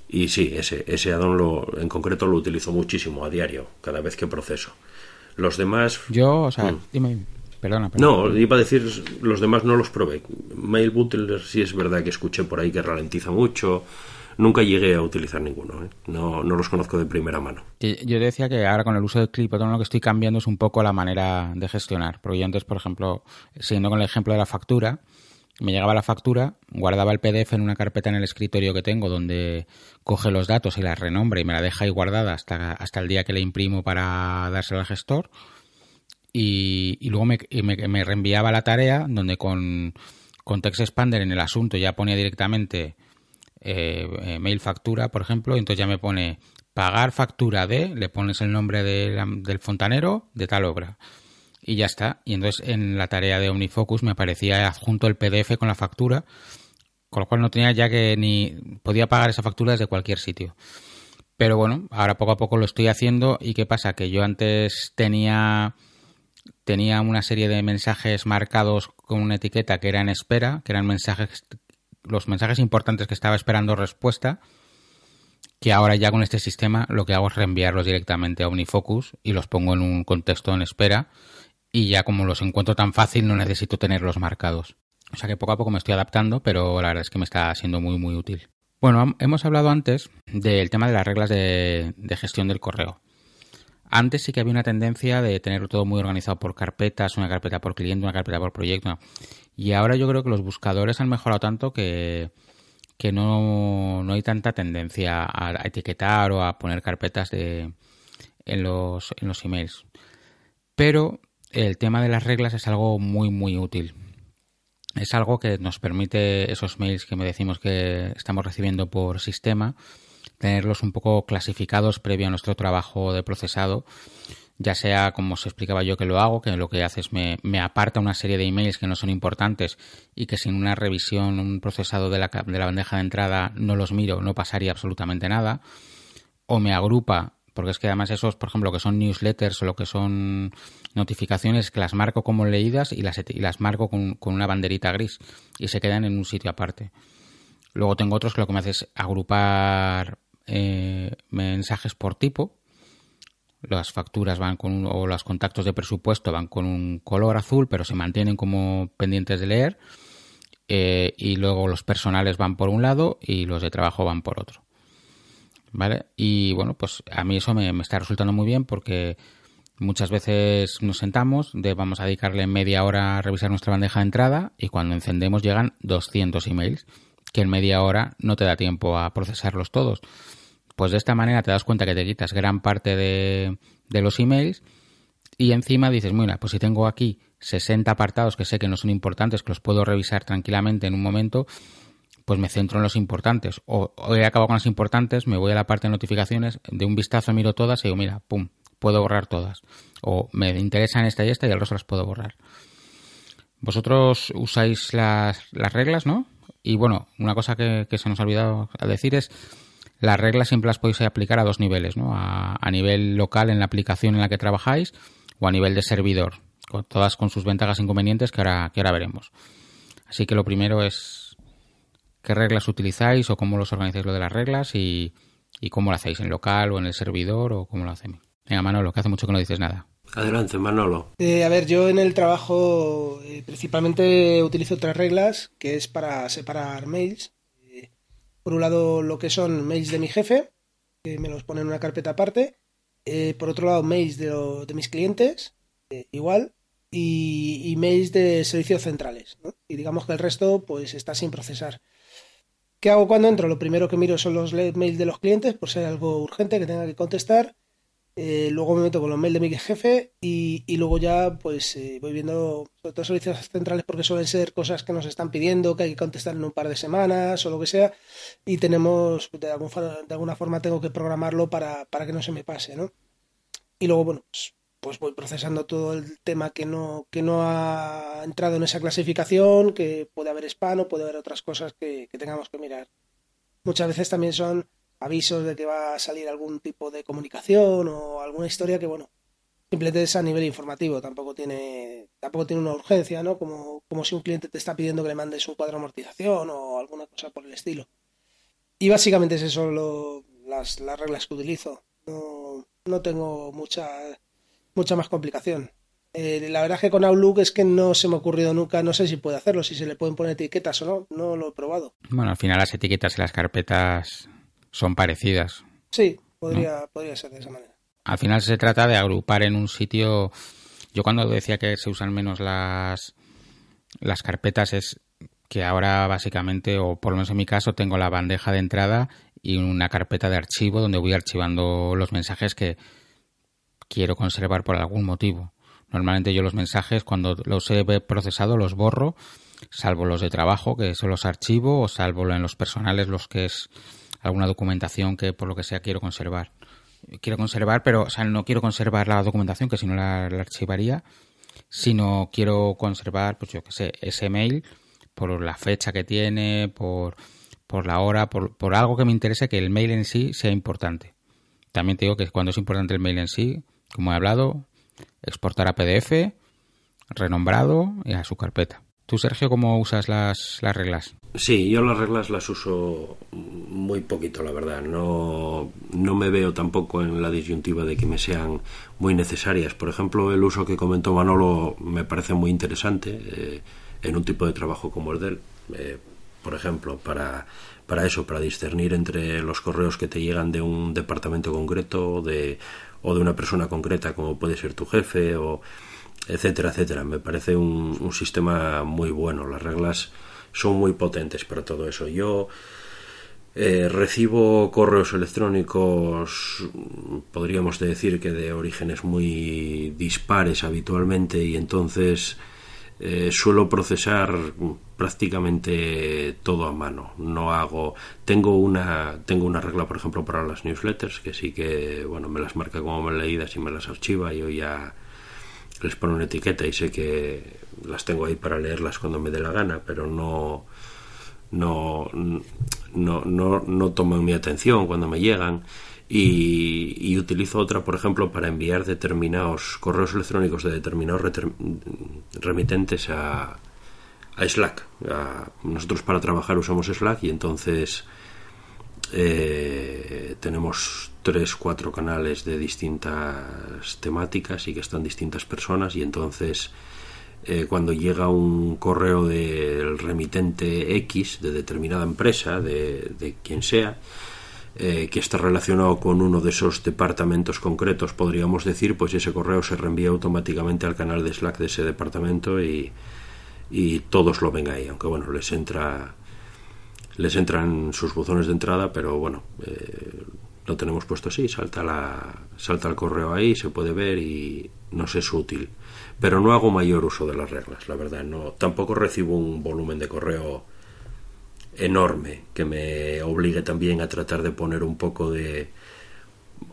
y sí ese ese addon lo en concreto lo utilizo muchísimo a diario cada vez que proceso los demás. Yo, o sea, mm. dime, perdona, No, iba a decir, los demás no los probé. Mail Butler sí es verdad que escuché por ahí que ralentiza mucho. Nunca llegué a utilizar ninguno, ¿eh? no, no los conozco de primera mano. Yo decía que ahora con el uso de Clipboard lo que estoy cambiando es un poco la manera de gestionar. Porque yo antes, por ejemplo, siguiendo con el ejemplo de la factura, me llegaba la factura, guardaba el PDF en una carpeta en el escritorio que tengo donde coge los datos y la renombra y me la deja ahí guardada hasta, hasta el día que la imprimo para dársela al gestor. Y, luego me, me, reenviaba la tarea donde con, con Text Expander en el asunto ya ponía directamente eh, eh, mail factura, por ejemplo, entonces ya me pone pagar factura de, le pones el nombre del fontanero de tal obra y ya está. Y entonces en la tarea de OmniFocus me aparecía adjunto el PDF con la factura, con lo cual no tenía ya que ni podía pagar esa factura desde cualquier sitio. Pero bueno, ahora poco a poco lo estoy haciendo y qué pasa que yo antes tenía tenía una serie de mensajes marcados con una etiqueta que era en espera, que eran mensajes los mensajes importantes que estaba esperando respuesta, que ahora ya con este sistema lo que hago es reenviarlos directamente a OmniFocus y los pongo en un contexto en espera y ya como los encuentro tan fácil no necesito tenerlos marcados. O sea que poco a poco me estoy adaptando, pero la verdad es que me está siendo muy muy útil. Bueno, hemos hablado antes del tema de las reglas de, gestión del correo. Antes sí que había una tendencia de tenerlo todo muy organizado por carpetas, una carpeta por cliente, una carpeta por proyecto. Y ahora yo creo que los buscadores han mejorado tanto que, que no, no hay tanta tendencia a, etiquetar o a poner carpetas de, en, los, en los emails. Pero el tema de las reglas es algo muy, muy útil. Es algo que nos permite esos mails que me decimos que estamos recibiendo por sistema, tenerlos un poco clasificados previo a nuestro trabajo de procesado ya sea como os explicaba yo que lo hago, que lo que hace es me, me aparta una serie de emails que no son importantes y que sin una revisión, un procesado de la, de la bandeja de entrada no los miro, no pasaría absolutamente nada, o me agrupa porque es que además esos, por ejemplo, que son newsletters o lo que son notificaciones, que las marco como leídas y las, y las marco con, una banderita gris y se quedan en un sitio aparte. Luego tengo otros que lo que me hace es agrupar eh, mensajes por tipo. Las facturas van con o los contactos de presupuesto van con un color azul, pero se mantienen como pendientes de leer. Eh, y luego los personales van por un lado y los de trabajo van por otro. ¿vale? Y bueno, pues a mí eso me, está resultando muy bien porque muchas veces nos sentamos, de, vamos a dedicarle media hora a revisar nuestra bandeja de entrada y cuando encendemos llegan 200 emails, que en media hora no te da tiempo a procesarlos todos. Pues de esta manera te das cuenta que te quitas gran parte de, los emails y encima dices, mira, pues si tengo aquí 60 apartados que sé que no son importantes, que los puedo revisar tranquilamente en un momento, pues me centro en los importantes. O, he acabado con las importantes, me voy a la parte de notificaciones, de un vistazo miro todas y digo, mira, pum, puedo borrar todas. O me interesan esta y esta y el resto las puedo borrar. Vosotros usáis las, las reglas, ¿no? Y bueno, una cosa que, se nos ha olvidado decir es las reglas siempre las podéis aplicar a dos niveles, ¿no? A, a, nivel local en la aplicación en la que trabajáis o a nivel de servidor, con, todas con sus ventajas e inconvenientes que ahora, que ahora veremos. Así que lo primero es qué reglas utilizáis o cómo los organizáis lo de las reglas y, cómo lo hacéis en local o en el servidor o cómo lo hacen. Venga, Manolo, que hace mucho que no dices nada. Adelante, Manolo. Eh, a ver, yo en el trabajo eh, principalmente utilizo tres reglas, que es para separar mails. Eh, por un lado, lo que son mails de mi jefe, que me los pone en una carpeta aparte. por otro lado, mails de, de mis clientes, igual. Y, mails de servicios centrales. Y digamos que el resto pues está sin procesar. ¿Qué hago cuando entro? Lo primero que miro son los mails de los clientes, por si hay algo urgente que tenga que contestar. Eh, luego me meto con los mails de mi jefe y, luego ya pues eh, voy viendo sobre todo servicios centrales porque suelen ser cosas que nos están pidiendo, que hay que contestar en un par de semanas o lo que sea y tenemos, de, alguna forma tengo que programarlo para, para que no se me pase, ¿no? Y luego, bueno, pues pues voy procesando todo el tema que no, que no ha entrado en esa clasificación, que puede haber spam o puede haber otras cosas que, tengamos que mirar. Muchas veces también son avisos de que va a salir algún tipo de comunicación o alguna historia que, bueno, simplemente es a nivel informativo, tampoco tiene, tampoco tiene una urgencia, ¿no? Como, como si un cliente te está pidiendo que le mandes un cuadro de amortización o alguna cosa por el estilo. Y básicamente es eso lo, las, las reglas que utilizo. No, no tengo mucha mucha más complicación. Eh, la verdad es que con Outlook es que no se me ha ocurrido nunca, no sé si puede hacerlo, si se le pueden poner etiquetas o no, no lo he probado. Bueno, al final las etiquetas y las carpetas son parecidas. Sí, podría, podría ser de esa manera. Al final se trata de agrupar en un sitio. Yo cuando decía que se usan menos las, las carpetas es que ahora básicamente, o por lo menos en mi caso, tengo la bandeja de entrada y una carpeta de archivo donde voy archivando los mensajes que, quiero conservar por algún motivo. Normalmente yo los mensajes cuando los he procesado los borro, salvo los de trabajo, que son los archivo, o salvo en los personales los que es alguna documentación que por lo que sea quiero conservar. Quiero conservar, pero o sea, no quiero conservar la documentación, que si no la, archivaría, sino quiero conservar, pues yo qué sé, ese mail por la fecha que tiene, por, por la hora, por, por algo que me interese que el mail en sí sea importante. También te digo que cuando es importante el mail en sí, como he hablado, exportar a PDF, renombrado y a su carpeta. ¿Tú, Sergio, cómo usas las, las reglas? Sí, yo las reglas las uso muy poquito, la verdad. No, no me veo tampoco en la disyuntiva de que me sean muy necesarias. Por ejemplo, el uso que comentó Manolo me parece muy interesante eh, en un tipo de trabajo como el de él. Eh, por ejemplo, para, para eso, para discernir entre los correos que te llegan de un departamento concreto, de o de una persona concreta como puede ser tu jefe o etcétera, etcétera. Me parece un, sistema muy bueno. Las reglas son muy potentes para todo eso. Yo eh, recibo correos electrónicos, podríamos decir que de orígenes muy dispares habitualmente y entonces eh, suelo procesar prácticamente todo a mano. No hago. Tengo una, tengo una regla, por ejemplo, para las newsletters, que sí que, bueno, me las marca como leídas y me las archiva. Yo ya les pongo una etiqueta y sé que las tengo ahí para leerlas cuando me dé la gana, pero no. No, no, no, no toman mi atención cuando me llegan y, utilizo otra, por ejemplo, para enviar determinados correos electrónicos de determinados remitentes a, a Slack. nosotros para trabajar usamos Slack y entonces eh, tenemos tres, cuatro canales de distintas temáticas y que están distintas personas y entonces eh, cuando llega un correo del remitente X de determinada empresa, de, de quien sea, eh, que está relacionado con uno de esos departamentos concretos, podríamos decir, pues ese correo se reenvía automáticamente al canal de Slack de ese departamento y, y todos lo ven ahí, aunque bueno, les entra les entran sus buzones de entrada, pero bueno, eh, lo tenemos puesto así, salta la salta el correo ahí, se puede ver y nos es útil. Pero no hago mayor uso de las reglas, la verdad, no tampoco recibo un volumen de correo enorme que me obligue también a tratar de poner un poco de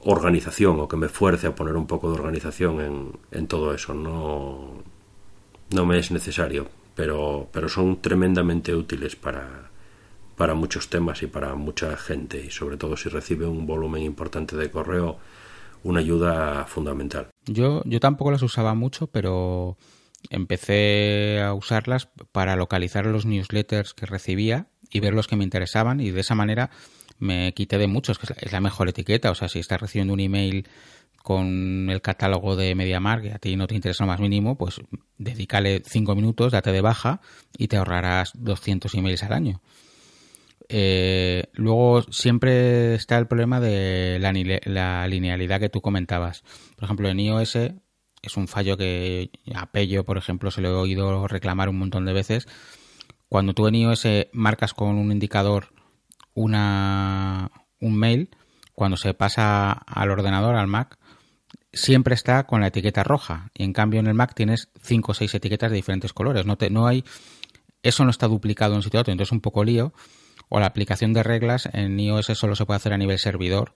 organización o que me fuerce a poner un poco de organización en, en todo eso. No, no me es necesario, pero, pero son tremendamente útiles para, para muchos temas y para mucha gente y sobre todo si recibe un volumen importante de correo una ayuda fundamental. Yo, yo tampoco las usaba mucho, pero empecé a usarlas para localizar los newsletters que recibía y ver los que me interesaban y de esa manera me quité de muchos, que es la mejor etiqueta. O sea, si estás recibiendo un email con el catálogo de MediaMark y a ti no te interesa lo más mínimo, pues dedícale cinco minutos, date de baja y te ahorrarás 200 emails al año. Eh, luego siempre está el problema de la, linealidad que tú comentabas. Por ejemplo, en iOS es un fallo que a Pello, por ejemplo, se lo he oído reclamar un montón de veces cuando tú en iOS marcas con un indicador una, un mail, cuando se pasa al ordenador, al Mac, siempre está con la etiqueta roja. Y en cambio en el Mac tienes cinco o seis etiquetas de diferentes colores. No, te, no hay, eso no está duplicado en un sitio otro, entonces es un poco lío. O la aplicación de reglas en iOS solo se puede hacer a nivel servidor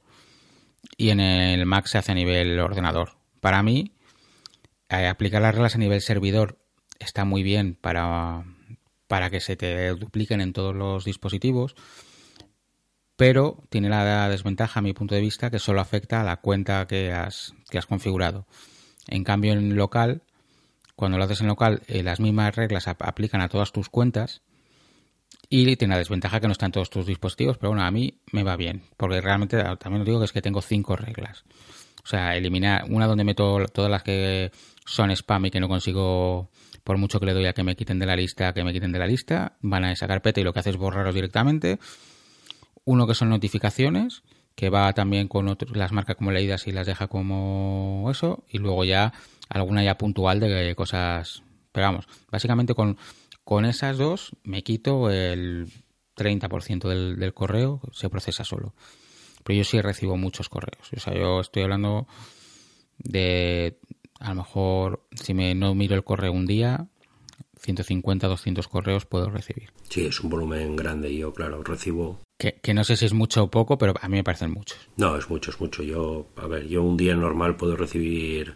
y en el Mac se hace a nivel ordenador. Para mí, eh, aplicar las reglas a nivel servidor está muy bien para, para que se te dupliquen en todos los dispositivos, pero tiene la desventaja, a mi punto de vista, que solo afecta a la cuenta que has, que has configurado. En cambio, en local, cuando lo haces en local, eh, las mismas reglas aplican a todas tus cuentas y tiene la desventaja que no está en todos tus dispositivos, pero bueno, a mí me va bien, porque realmente ah, también os digo que es que tengo cinco reglas. O sea, eliminar una donde meto todas las que son spam y que no consigo por mucho que le doy a que me quiten de la lista, que me quiten de la lista, van a esa carpeta y lo que hace es borrarlos directamente. Uno que son notificaciones, que va también con las marca como leídas y las deja como eso, y luego ya alguna ya puntual de cosas. Pero vamos, básicamente con, con esas dos me quito el 30% del, del correo, se procesa solo. Pero yo sí recibo muchos correos. O sea, yo estoy hablando de a lo mejor si me no miro el correo un día, 150, 200 correos puedo recibir. Sí, es un volumen grande yo, claro, recibo... Que, que, no sé si es mucho o poco, pero a mí me parecen muchos. No, es mucho, es mucho. Yo, a ver, yo un día normal puedo recibir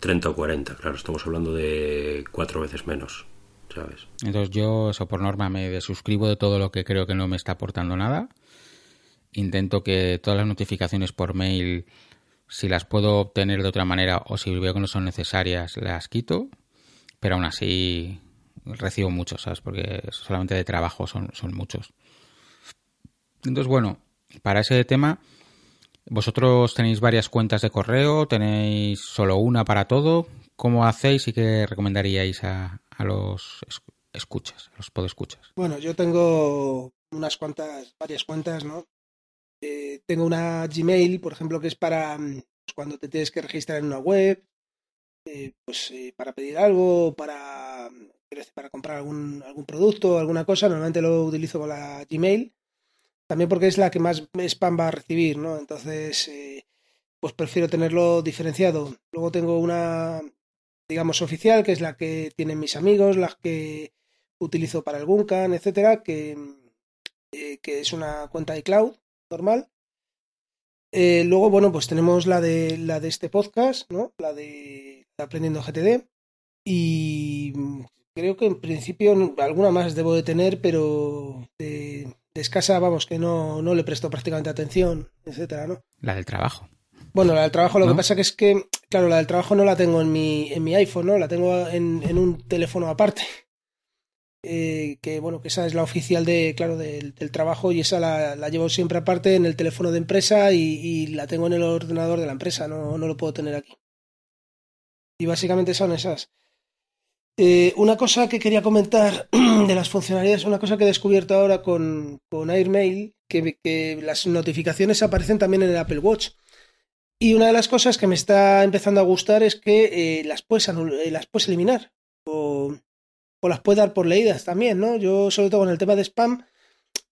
30 o 40, claro, estamos hablando de cuatro veces menos, Entonces yo, eso por norma, me desuscribo de todo lo que creo que no me está aportando nada. Intento que todas las notificaciones por mail si las puedo obtener de otra manera o si veo que no son necesarias, las quito. Pero aún así recibo muchos, ¿sabes? Porque solamente de trabajo son, son muchos. Entonces, bueno, para ese tema, vosotros tenéis varias cuentas de correo, tenéis solo una para todo. ¿Cómo hacéis y qué recomendaríais a, los escuchas, a los podescuchas? Bueno, yo tengo unas cuantas, varias cuentas, ¿no? Eh, tengo una Gmail, por ejemplo, que es para mm, pues, cuando te tienes que registrar en una web, eh, pues eh, para pedir algo, para, para comprar algún, algún producto, alguna cosa. Normalmente lo utilizo con la Gmail. También porque es la que más spam va a recibir, ¿no? Entonces, pues prefiero tenerlo diferenciado. Luego tengo una, digamos, oficial, que es la que tienen mis amigos, la que utilizo para el Guncan, etcétera, que, eh, que es una cuenta de cloud normal. Eh, luego, bueno, pues tenemos la de la de este podcast, ¿no? La de Aprendiendo GTD. Y creo que en principio alguna más debo de tener, pero de, escasa, vamos, que no, no le presto prácticamente atención, etcétera, ¿no? La del trabajo. Bueno, la del trabajo, lo que pasa que es que, claro, la del trabajo no la tengo en mi, en mi iPhone, ¿no? La tengo en, en un teléfono aparte. Eh, que bueno, que esa es la oficial de, claro, del, trabajo y esa la, la, llevo siempre aparte en el teléfono de empresa y, la tengo en el ordenador de la empresa, no, no lo puedo tener aquí. Y básicamente son esas. Eh, una cosa que quería comentar de las funcionalidades, una cosa que he descubierto ahora con, con AirMail, que, que las notificaciones aparecen también en el Apple Watch. Y una de las cosas que me está empezando a gustar es que eh, las, puedes eh, las puedes eliminar o, las puedes dar por leídas también, ¿no? Yo, sobre todo con el tema de spam,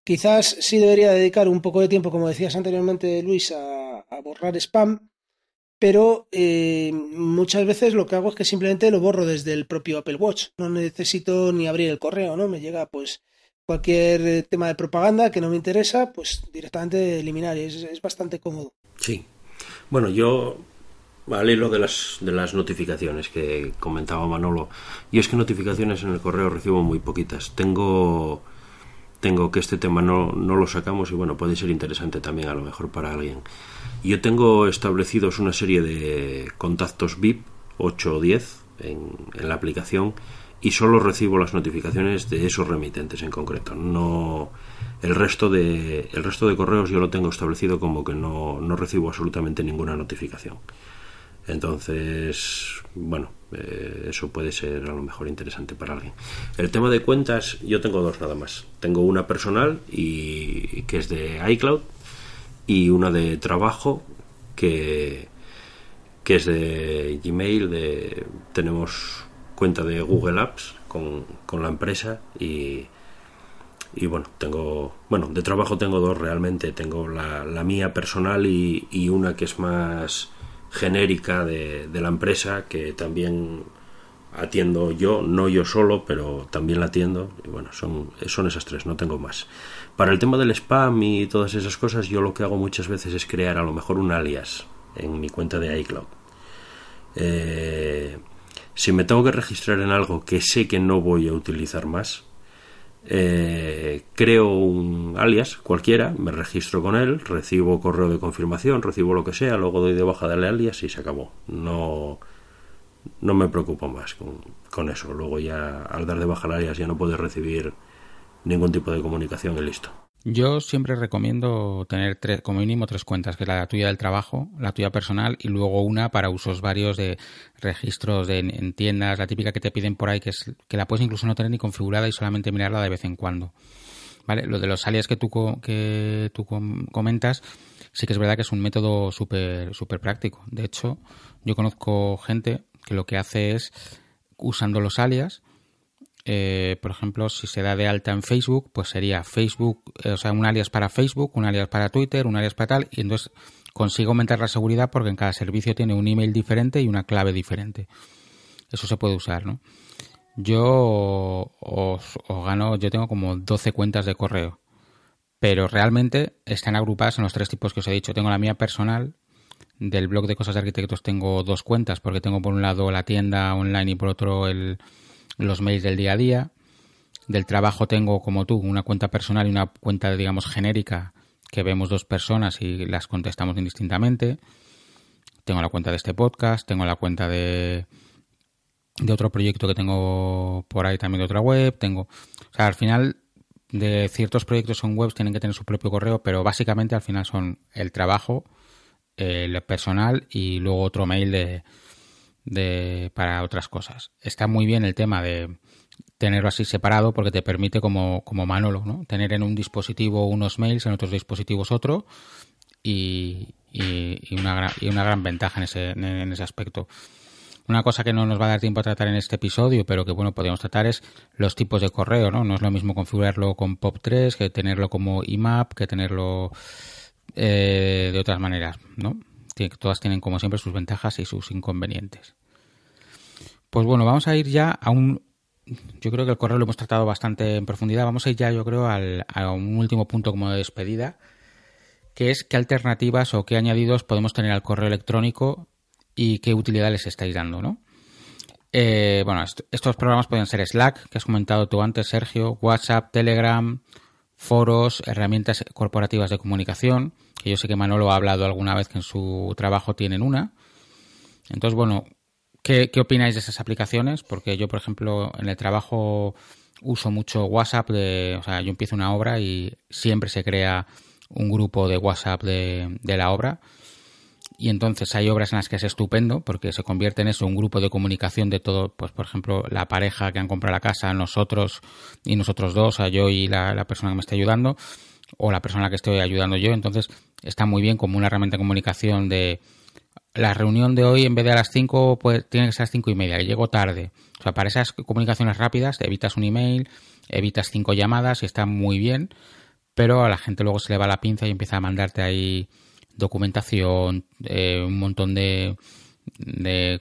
quizás sí debería dedicar un poco de tiempo, como decías anteriormente, Luis, a, borrar spam, pero eh, muchas veces lo que hago es que simplemente lo borro desde el propio Apple Watch. No necesito ni abrir el correo, ¿no? Me llega pues cualquier tema de propaganda que no me interesa, pues directamente eliminar es, es bastante cómodo. Sí. Bueno, yo al hilo de las, de las notificaciones que comentaba Manolo, y es que notificaciones en el correo recibo muy poquitas. Tengo tengo que este tema no, no lo sacamos y bueno, puede ser interesante también a lo mejor para alguien. Yo tengo establecidos una serie de contactos VIP, 8 o 10, en, en la aplicación y solo recibo las notificaciones de esos remitentes en concreto. No el resto de el resto de correos yo lo tengo establecido como que no, no recibo absolutamente ninguna notificación. Entonces, bueno, eh, eso puede ser a lo mejor interesante para alguien. El tema de cuentas, yo tengo dos nada más. Tengo una personal y que es de iCloud y una de trabajo que, que es de Gmail. De, tenemos cuenta de Google Apps con, con la empresa y, y bueno, tengo, bueno, de trabajo tengo dos realmente. Tengo la, la mía personal y, y una que es más genérica de, de, la empresa que también atiendo yo, no yo solo, pero también la atiendo. Y bueno, son, son esas tres, no tengo más. Para el tema del spam y todas esas cosas, yo lo que hago muchas veces es crear a lo mejor un alias en mi cuenta de iCloud. Eh, si me tengo que registrar en algo que sé que no voy a utilizar más, eh, creo un alias cualquiera, me registro con él, recibo correo de confirmación, recibo lo que sea, luego doy de baja del alias y se acabó. No, no me preocupo más con, con eso. Luego ya al dar de baja el alias ya no puedes recibir ningún tipo de comunicación y listo. Yo siempre recomiendo tener tres, como mínimo tres cuentas, que es la tuya del trabajo, la tuya personal y luego una para usos varios de registros de, en tiendas, la típica que te piden por ahí, que, es, que la puedes incluso no tener ni configurada y solamente mirarla de vez en cuando. ¿Vale? Lo de los alias que tú, que tú comentas, sí que es verdad que es un método súper super práctico. De hecho, yo conozco gente que lo que hace es, usando los alias, eh, por ejemplo, si se da de alta en Facebook, pues sería Facebook, eh, o sea, un alias para Facebook, un alias para Twitter, un alias para tal, y entonces consigo aumentar la seguridad porque en cada servicio tiene un email diferente y una clave diferente. Eso se puede usar, ¿no? Yo os, gano, yo tengo como 12 cuentas de correo, pero realmente están agrupadas en los tres tipos que os he dicho. Tengo la mía personal, del blog de cosas de arquitectos tengo dos cuentas, porque tengo por un lado la tienda online y por otro el, los mails del día a día. Del trabajo tengo, como tú, una cuenta personal y una cuenta, digamos, genérica que vemos dos personas y las contestamos indistintamente. Tengo la cuenta de este podcast, tengo la cuenta de, de otro proyecto que tengo por ahí también de otra web. Tengo, o sea, al final de ciertos proyectos son webs tienen que tener su propio correo, pero básicamente al final son el trabajo, el personal y luego otro mail de, de, para otras cosas. Está muy bien el tema de tenerlo así separado porque te permite como, como Manolo, ¿no? Tener en un dispositivo unos mails, en otros dispositivos otro y, y, una, gran, y una gran ventaja en ese, en ese aspecto. Una cosa que no nos va a dar tiempo a tratar en este episodio, pero que bueno, podemos tratar es los tipos de correo, ¿no? No es lo mismo configurarlo con POP3 que tenerlo como IMAP, que tenerlo eh, de otras maneras, ¿no? Todas tienen como siempre sus ventajas y sus inconvenientes. Pues bueno, vamos a ir ya a un... Yo creo que el correo lo hemos tratado bastante en profundidad. Vamos a ir ya, yo creo, a un último punto como de despedida, que es qué alternativas o qué añadidos podemos tener al correo electrónico y qué utilidad les estáis dando, ¿no? Eh, bueno, estos programas pueden ser Slack, que has comentado tú antes, Sergio, WhatsApp, Telegram, foros, herramientas corporativas de comunicación, que yo sé que Manolo ha hablado alguna vez que en su trabajo tienen una. Entonces, bueno, ¿qué, opináis de esas aplicaciones? Porque yo, por ejemplo, en el trabajo uso mucho WhatsApp, de, o sea, yo empiezo una obra y siempre se crea un grupo de WhatsApp de, de la obra y entonces hay obras en las que es estupendo porque se convierte en eso un grupo de comunicación de todo, pues por ejemplo la pareja que han comprado la casa, nosotros y nosotros dos, sea, yo y la, persona que me está ayudando o la persona que estoy ayudando yo, entonces está muy bien como una herramienta de comunicación de la reunión de hoy en vez de a las 5 pues tiene que ser a las cinco y media, que llego tarde. O sea, para esas comunicaciones rápidas evitas un email, evitas cinco llamadas y está muy bien, pero a la gente luego se le va la pinza y empieza a mandarte ahí documentación, eh, un montón de, de,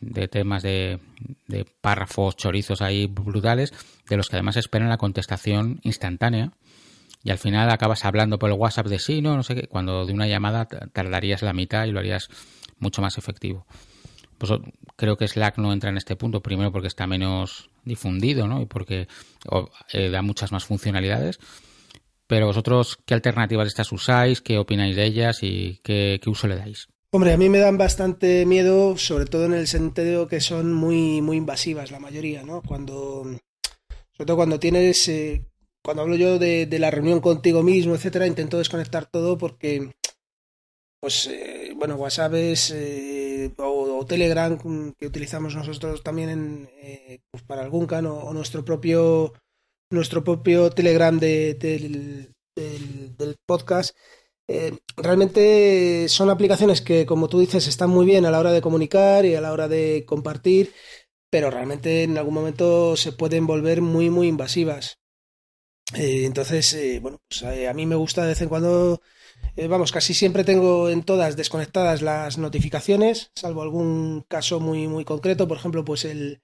de temas de, de, párrafos, chorizos ahí brutales, de los que además esperan la contestación instantánea. Y al final acabas hablando por el WhatsApp de sí, no, no sé qué, cuando de una llamada tardarías la mitad y lo harías mucho más efectivo. Pues creo que Slack no entra en este punto, primero porque está menos difundido, ¿no? Y porque eh, da muchas más funcionalidades. Pero vosotros, ¿qué alternativas estas usáis? ¿Qué opináis de ellas y qué, uso le dais? Hombre, a mí me dan bastante miedo, sobre todo en el sentido que son muy, muy invasivas la mayoría, ¿no? Cuando, sobre todo cuando tienes, eh, cuando hablo yo de, la reunión contigo mismo, etcétera, intento desconectar todo porque, pues, eh, bueno, WhatsApp es, eh, o, Telegram que utilizamos nosotros también en, pues para algún cano o nuestro propio nuestro propio Telegram del, podcast. Eh, realmente son aplicaciones que, como tú dices, están muy bien a la hora de comunicar y a la hora de compartir, pero realmente en algún momento se pueden volver muy, muy invasivas. Eh, entonces, eh, bueno, pues a mí me gusta de vez en cuando, vamos, casi siempre tengo en todas desconectadas las notificaciones, salvo algún caso muy, muy concreto, por ejemplo, pues el,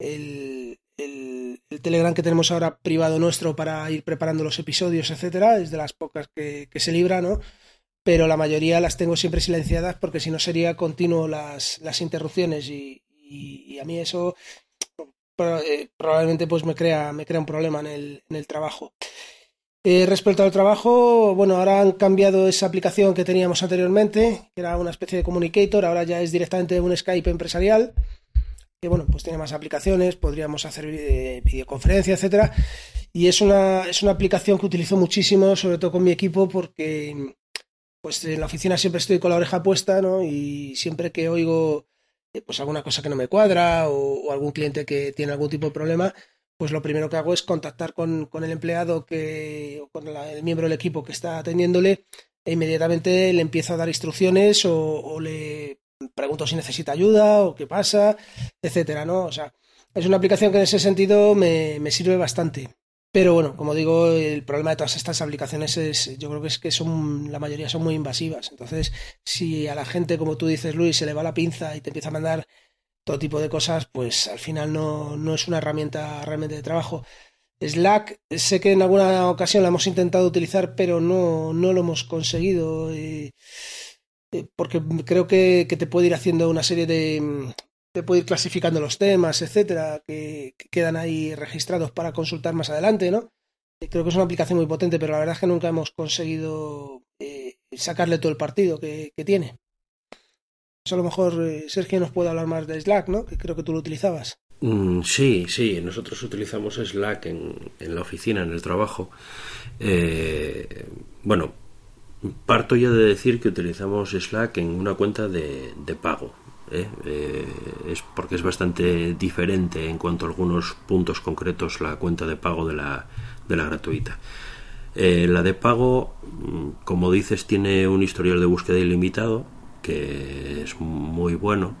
el, el, Telegram que tenemos ahora privado nuestro para ir preparando los episodios, etcétera, es de las pocas que, se libra, ¿no? Pero la mayoría las tengo siempre silenciadas porque si no sería continuo las, las interrupciones y, a mí eso eh, probablemente pues me crea, me crea un problema en el, en el trabajo. Eh, respecto al trabajo, bueno, ahora han cambiado esa aplicación que teníamos anteriormente, que era una especie de communicator, ahora ya es directamente un Skype empresarial que bueno, pues tiene más aplicaciones, podríamos hacer eh, videoconferencia, etcétera. Y es una, es una aplicación que utilizo muchísimo, sobre todo con mi equipo, porque pues en la oficina siempre estoy con la oreja puesta, ¿no? Y siempre que oigo eh, pues alguna cosa que no me cuadra o, algún cliente que tiene algún tipo de problema, pues lo primero que hago es contactar con, con el empleado que, o con el miembro del equipo que está atendiéndole e inmediatamente le empiezo a dar instrucciones o le pregunto si necesita ayuda o qué pasa, etcétera, ¿no? O sea, es una aplicación que en ese sentido me, sirve bastante. Pero bueno, como digo, el problema de todas estas aplicaciones es, yo creo que es que son, la mayoría son muy invasivas. Entonces, si a la gente, como tú dices, Luis, se le va la pinza y te empieza a mandar todo tipo de cosas, pues al final no, no es una herramienta realmente de trabajo. Slack, sé que en alguna ocasión la hemos intentado utilizar, pero no, no lo hemos conseguido. Eh, porque creo que, te puede ir haciendo una serie de... Mm, te puede ir clasificando los temas, etcétera, que, quedan ahí registrados para consultar más adelante, ¿no? Eh, creo que es una aplicación muy potente, pero la verdad es que nunca hemos conseguido eh, sacarle todo el partido que, tiene. Eso a lo mejor Sergio nos puede hablar más de Slack, ¿no? Que creo que tú lo utilizabas. Mm, sí, sí, nosotros utilizamos Slack en, en la oficina, en el trabajo. bueno, Parto ya de decir que utilizamos Slack en una cuenta de, pago. ¿eh? Eh, es porque es bastante diferente en cuanto a algunos puntos concretos la cuenta de pago de la, de la gratuita. Eh, la de pago, mm, como dices, tiene un historial de búsqueda ilimitado, que es muy bueno.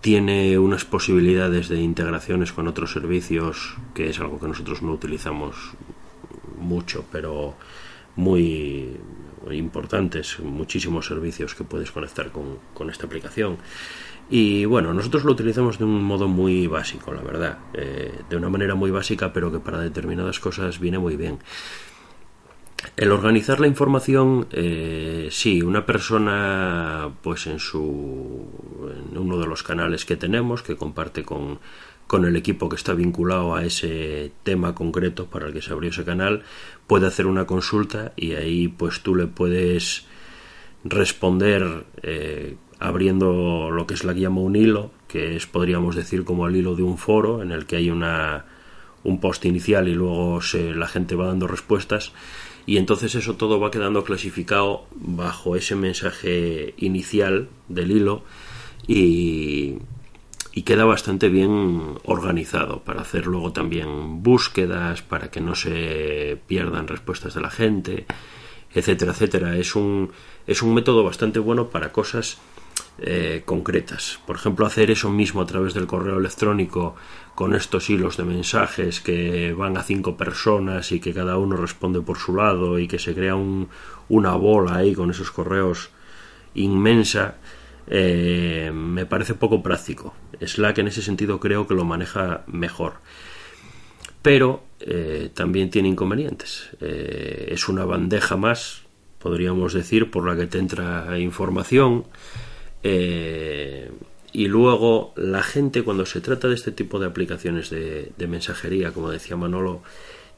Tiene unas posibilidades de integraciones con otros servicios, que es algo que nosotros no utilizamos mucho, pero muy, importantes, muchísimos servicios que puedes conectar con, esta aplicación. Y bueno, nosotros lo utilizamos de un modo muy básico, la verdad, eh, de una manera muy básica, pero que para determinadas cosas viene muy bien. El organizar la información, eh, sí, una persona, pues en su, en uno de los canales que tenemos, que comparte con, con el equipo que está vinculado a ese tema concreto para el que se abrió ese canal, puede hacer una consulta y ahí pues tú le puedes responder eh, abriendo lo que es la llama un hilo, que es podríamos decir como el hilo de un foro en el que hay una un post inicial y luego se, la gente va dando respuestas. Y entonces eso todo va quedando clasificado bajo ese mensaje inicial del hilo y, y queda bastante bien organizado para hacer luego también búsquedas para que no se pierdan respuestas de la gente etcétera etcétera. Es un es un método bastante bueno para cosas eh, concretas. Por ejemplo hacer eso mismo a través del correo electrónico con estos hilos de mensajes que van a cinco personas y que cada uno responde por su lado y que se crea un, una bola ahí con esos correos inmensa eh, me parece poco práctico. Slack en ese sentido creo que lo maneja mejor. Pero eh, también tiene inconvenientes. Eh, es una bandeja más, podríamos decir, por la que te entra información. y luego la gente cuando se trata de este tipo de aplicaciones de, mensajería, como decía Manolo,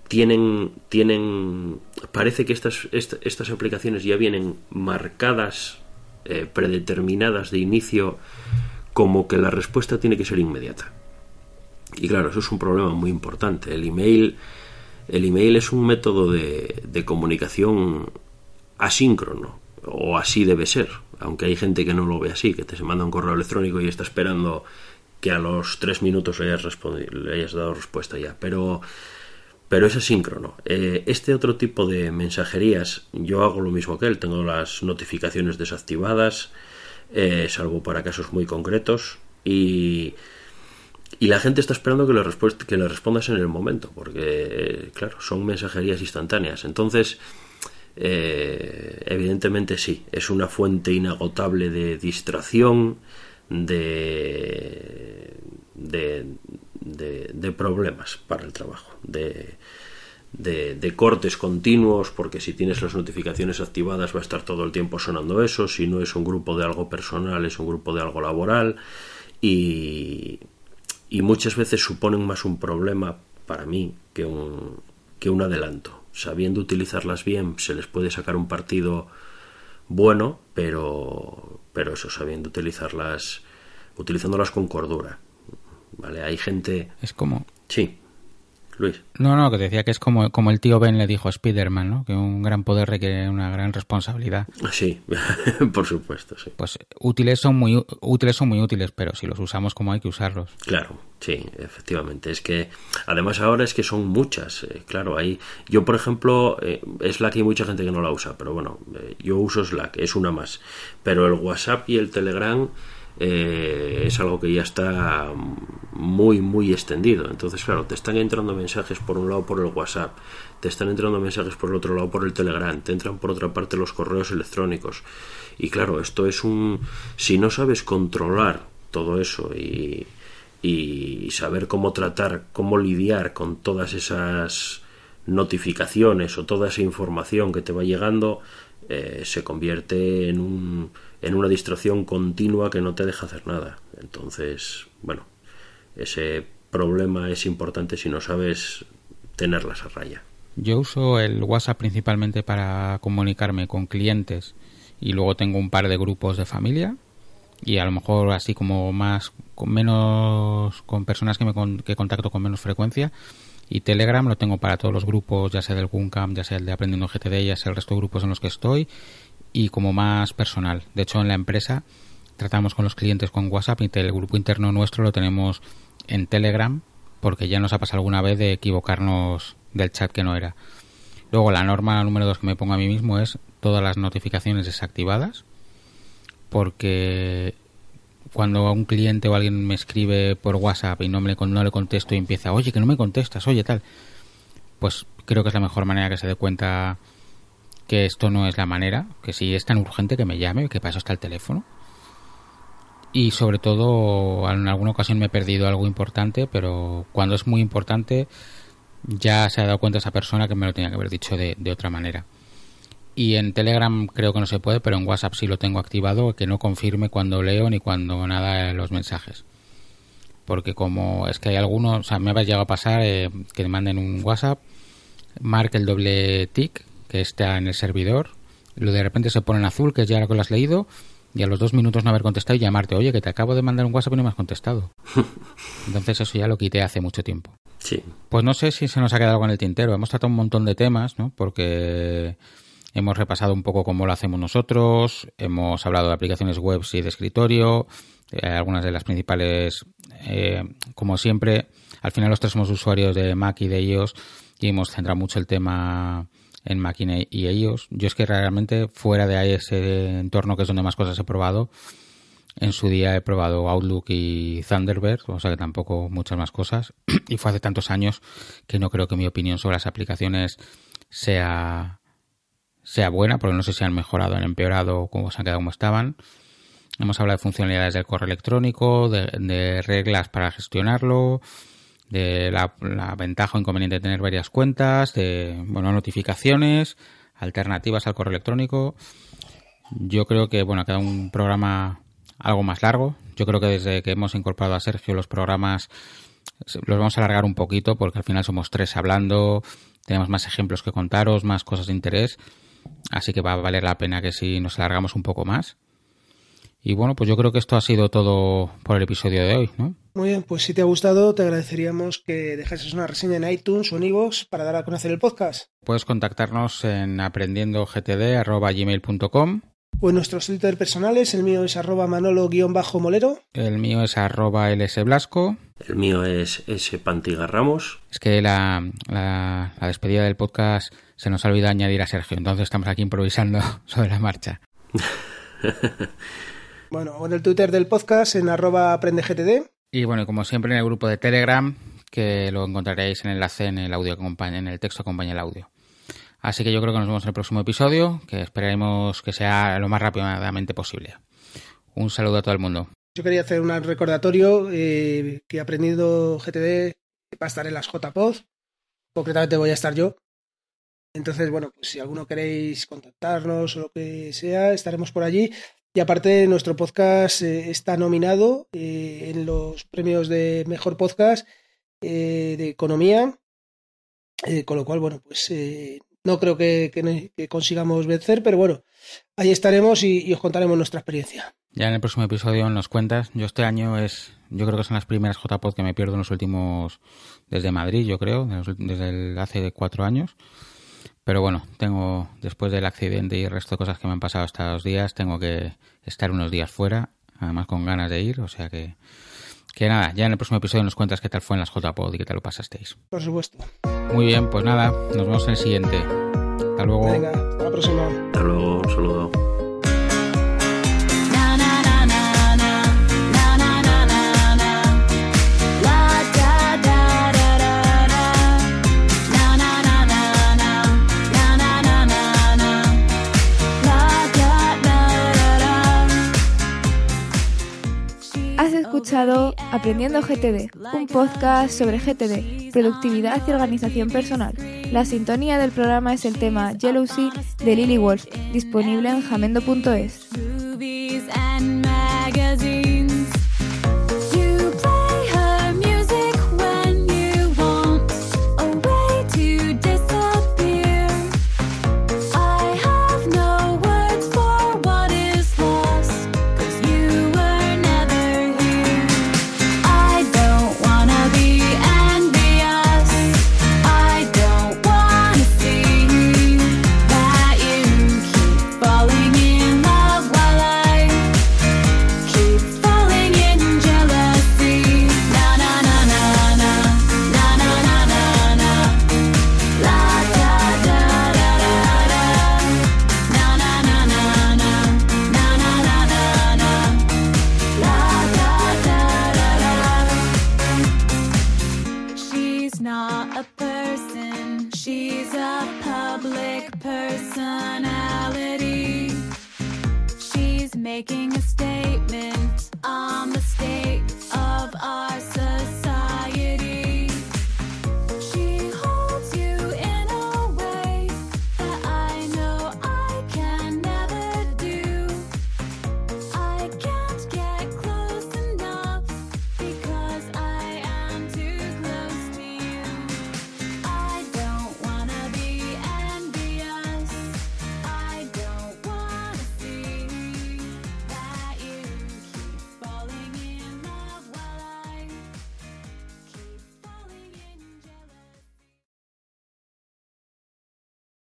tienen, tienen parece que estas, estas aplicaciones ya vienen marcadas eh, predeterminadas de inicio como que la respuesta tiene que ser inmediata. Y claro, eso es un problema muy importante. El email, el email es un método de, de comunicación asíncrono, o así debe ser, aunque hay gente que no lo ve así, que te se manda un correo electrónico y está esperando que a los tres minutos le hayas, le hayas dado respuesta ya. Pero pero es asíncrono. Eh, este otro tipo de mensajerías, yo hago lo mismo que él, tengo las notificaciones desactivadas, eh, salvo para casos muy concretos, y, y la gente está esperando que le, que le respondas en el momento, porque, claro, son mensajerías instantáneas. Entonces, eh, evidentemente sí, es una fuente inagotable de distracción, de, de, de, problemas para el trabajo, de, cortes continuos, porque si tienes las notificaciones activadas va a estar todo el tiempo sonando eso, si no es un grupo de algo personal, es un grupo de algo laboral, y, y muchas veces suponen más un problema para mí que un, que un adelanto. Sabiendo utilizarlas bien, se les puede sacar un partido bueno, pero, pero eso, sabiendo utilizarlas, utilizándolas con cordura. ¿Vale? Hay gente... Es como... Sí, Luis. No, no, que decía que es como, como el tío Ben le dijo a Spider-Man, ¿no? Que un gran poder requiere una gran responsabilidad. Sí, por supuesto, sí. Pues útiles son muy útiles son muy útiles, pero si los usamos como hay que usarlos. Claro, sí, efectivamente. Es que además ahora es que son muchas, eh, claro, hay yo por ejemplo eh, Slack hay mucha gente que no la usa, pero bueno, eh, yo uso Slack, es una más. Pero el WhatsApp y el Telegram eh, es algo que ya está muy muy extendido. Entonces claro te están entrando mensajes por un lado por el WhatsApp te están entrando mensajes por el otro lado por el Telegram te entran por otra parte los correos electrónicos. Y claro esto es un si no sabes controlar todo eso y, saber cómo tratar cómo lidiar con todas esas notificaciones o toda esa información que te va llegando eh, se convierte en un en una distracción continua que no te deja hacer nada. Entonces, bueno, ese problema es importante si no sabes tenerlas a raya. Yo uso el WhatsApp principalmente para comunicarme con clientes y luego tengo un par de grupos de familia y a lo mejor así como más con menos con personas que me que contacto con menos frecuencia y Telegram lo tengo para todos los grupos ya sea del Guncamp ya sea el de aprendiendo GTD ya sea el resto de grupos en los que estoy y como más personal. De hecho, en la empresa tratamos con los clientes con WhatsApp y el grupo interno nuestro lo tenemos en Telegram porque ya nos ha pasado alguna vez de equivocarnos del chat que no era. Luego la norma número dos que me pongo a mí mismo es todas las notificaciones desactivadas porque cuando un cliente o alguien me escribe por WhatsApp y no, me, no le contesto y empieza, oye, que no me contestas, oye, tal, pues creo que es la mejor manera que se dé cuenta que esto no es la manera, que si es tan urgente que me llame, que eso está el teléfono. y sobre todo en alguna ocasión me he perdido algo importante, pero cuando es muy importante ya se ha dado cuenta esa persona que me lo tenía que haber dicho de, de otra manera. Y en Telegram creo que no se puede, pero en WhatsApp sí lo tengo activado, que no confirme cuando leo ni cuando nada los mensajes. Porque como es que hay algunos, o sea, me ha llegado a pasar eh, que me manden un WhatsApp, marque el doble tick que está en el servidor, lo de repente se pone en azul, que es ya lo que lo has leído, y a los dos minutos no haber contestado y llamarte, oye, que te acabo de mandar un WhatsApp y no me has contestado. Entonces eso ya lo quité hace mucho tiempo. Sí. Pues no sé si se nos ha quedado algo en el tintero. Hemos tratado un montón de temas, ¿no? Porque hemos repasado un poco cómo lo hacemos nosotros, hemos hablado de aplicaciones web y de escritorio, eh, algunas de las principales, eh, como siempre, al final los tres somos usuarios de Mac y de iOS y hemos centrado mucho el tema en máquina y ellos. Yo es que realmente fuera de ese entorno que es donde más cosas he probado, en su día he probado Outlook y Thunderbird, o sea que tampoco muchas más cosas. y fue hace tantos años que no creo que mi opinión sobre las aplicaciones sea, sea buena, porque no sé si han mejorado, han empeorado o cómo se han quedado como estaban. Hemos hablado de funcionalidades del correo electrónico, de, de reglas para gestionarlo, de la, ventaja o inconveniente de tener varias cuentas, de bueno, notificaciones, alternativas al correo electrónico. Yo creo que bueno, ha quedado un programa algo más largo. Yo creo que desde que hemos incorporado a Sergio los programas los vamos a alargar un poquito porque al final somos tres hablando, tenemos más ejemplos que contaros, más cosas de interés. Así que va a valer la pena que si nos alargamos un poco más. Y bueno, pues yo creo que esto ha sido todo por el episodio de hoy, ¿no? Muy bien, pues si te ha gustado, te agradeceríamos que dejases una reseña en iTunes o en iVoox para dar a conocer el podcast. Puedes contactarnos en aprendiendogtd.gmail.com o en nuestros Twitter personales, el mío es arroba manolo-molero. El mío es arroba lsblasco. El mío es S. Pantigarramos. Es que la, la, la despedida del podcast se nos ha olvidado añadir a Sergio, entonces estamos aquí improvisando sobre la marcha. Bueno, en el Twitter del podcast en arroba aprendegtd. Y bueno, como siempre en el grupo de Telegram, que lo encontraréis en el enlace en el audio en el texto acompaña el audio. Así que yo creo que nos vemos en el próximo episodio, que esperaremos que sea lo más rápidamente posible. Un saludo a todo el mundo. Yo quería hacer un recordatorio eh, que he aprendido GTD va a estar en las JPod. Concretamente voy a estar yo. Entonces, bueno, pues si alguno queréis contactarnos o lo que sea, estaremos por allí. Y aparte, nuestro podcast eh, está nominado eh, en los premios de mejor podcast eh, de economía. con lo cual, bueno, pues no creo que, consigamos vencer, pero bueno, ahí estaremos y, os contaremos nuestra experiencia. Ya en el próximo episodio nos cuentas. Yo este año es, yo creo que son las primeras JPod que me pierdo en los últimos, desde Madrid, yo creo, desde hace cuatro años. Pero bueno, tengo, después del accidente y el resto de cosas que me han pasado estos días, tengo que estar unos días fuera, además con ganas de ir, o sea que, que nada, ya en el próximo episodio nos cuentas qué tal fue en las JPod y qué tal lo pasasteis. Por supuesto. Muy bien, pues nada, nos vemos en el siguiente. Hasta luego. Venga, hasta la próxima. Hasta luego, un saludo. Aprendiendo GTD, un podcast sobre GTD, productividad y organización personal. La sintonía del programa es el tema Jealousy de Lily Wolf, disponible en jamendo.es.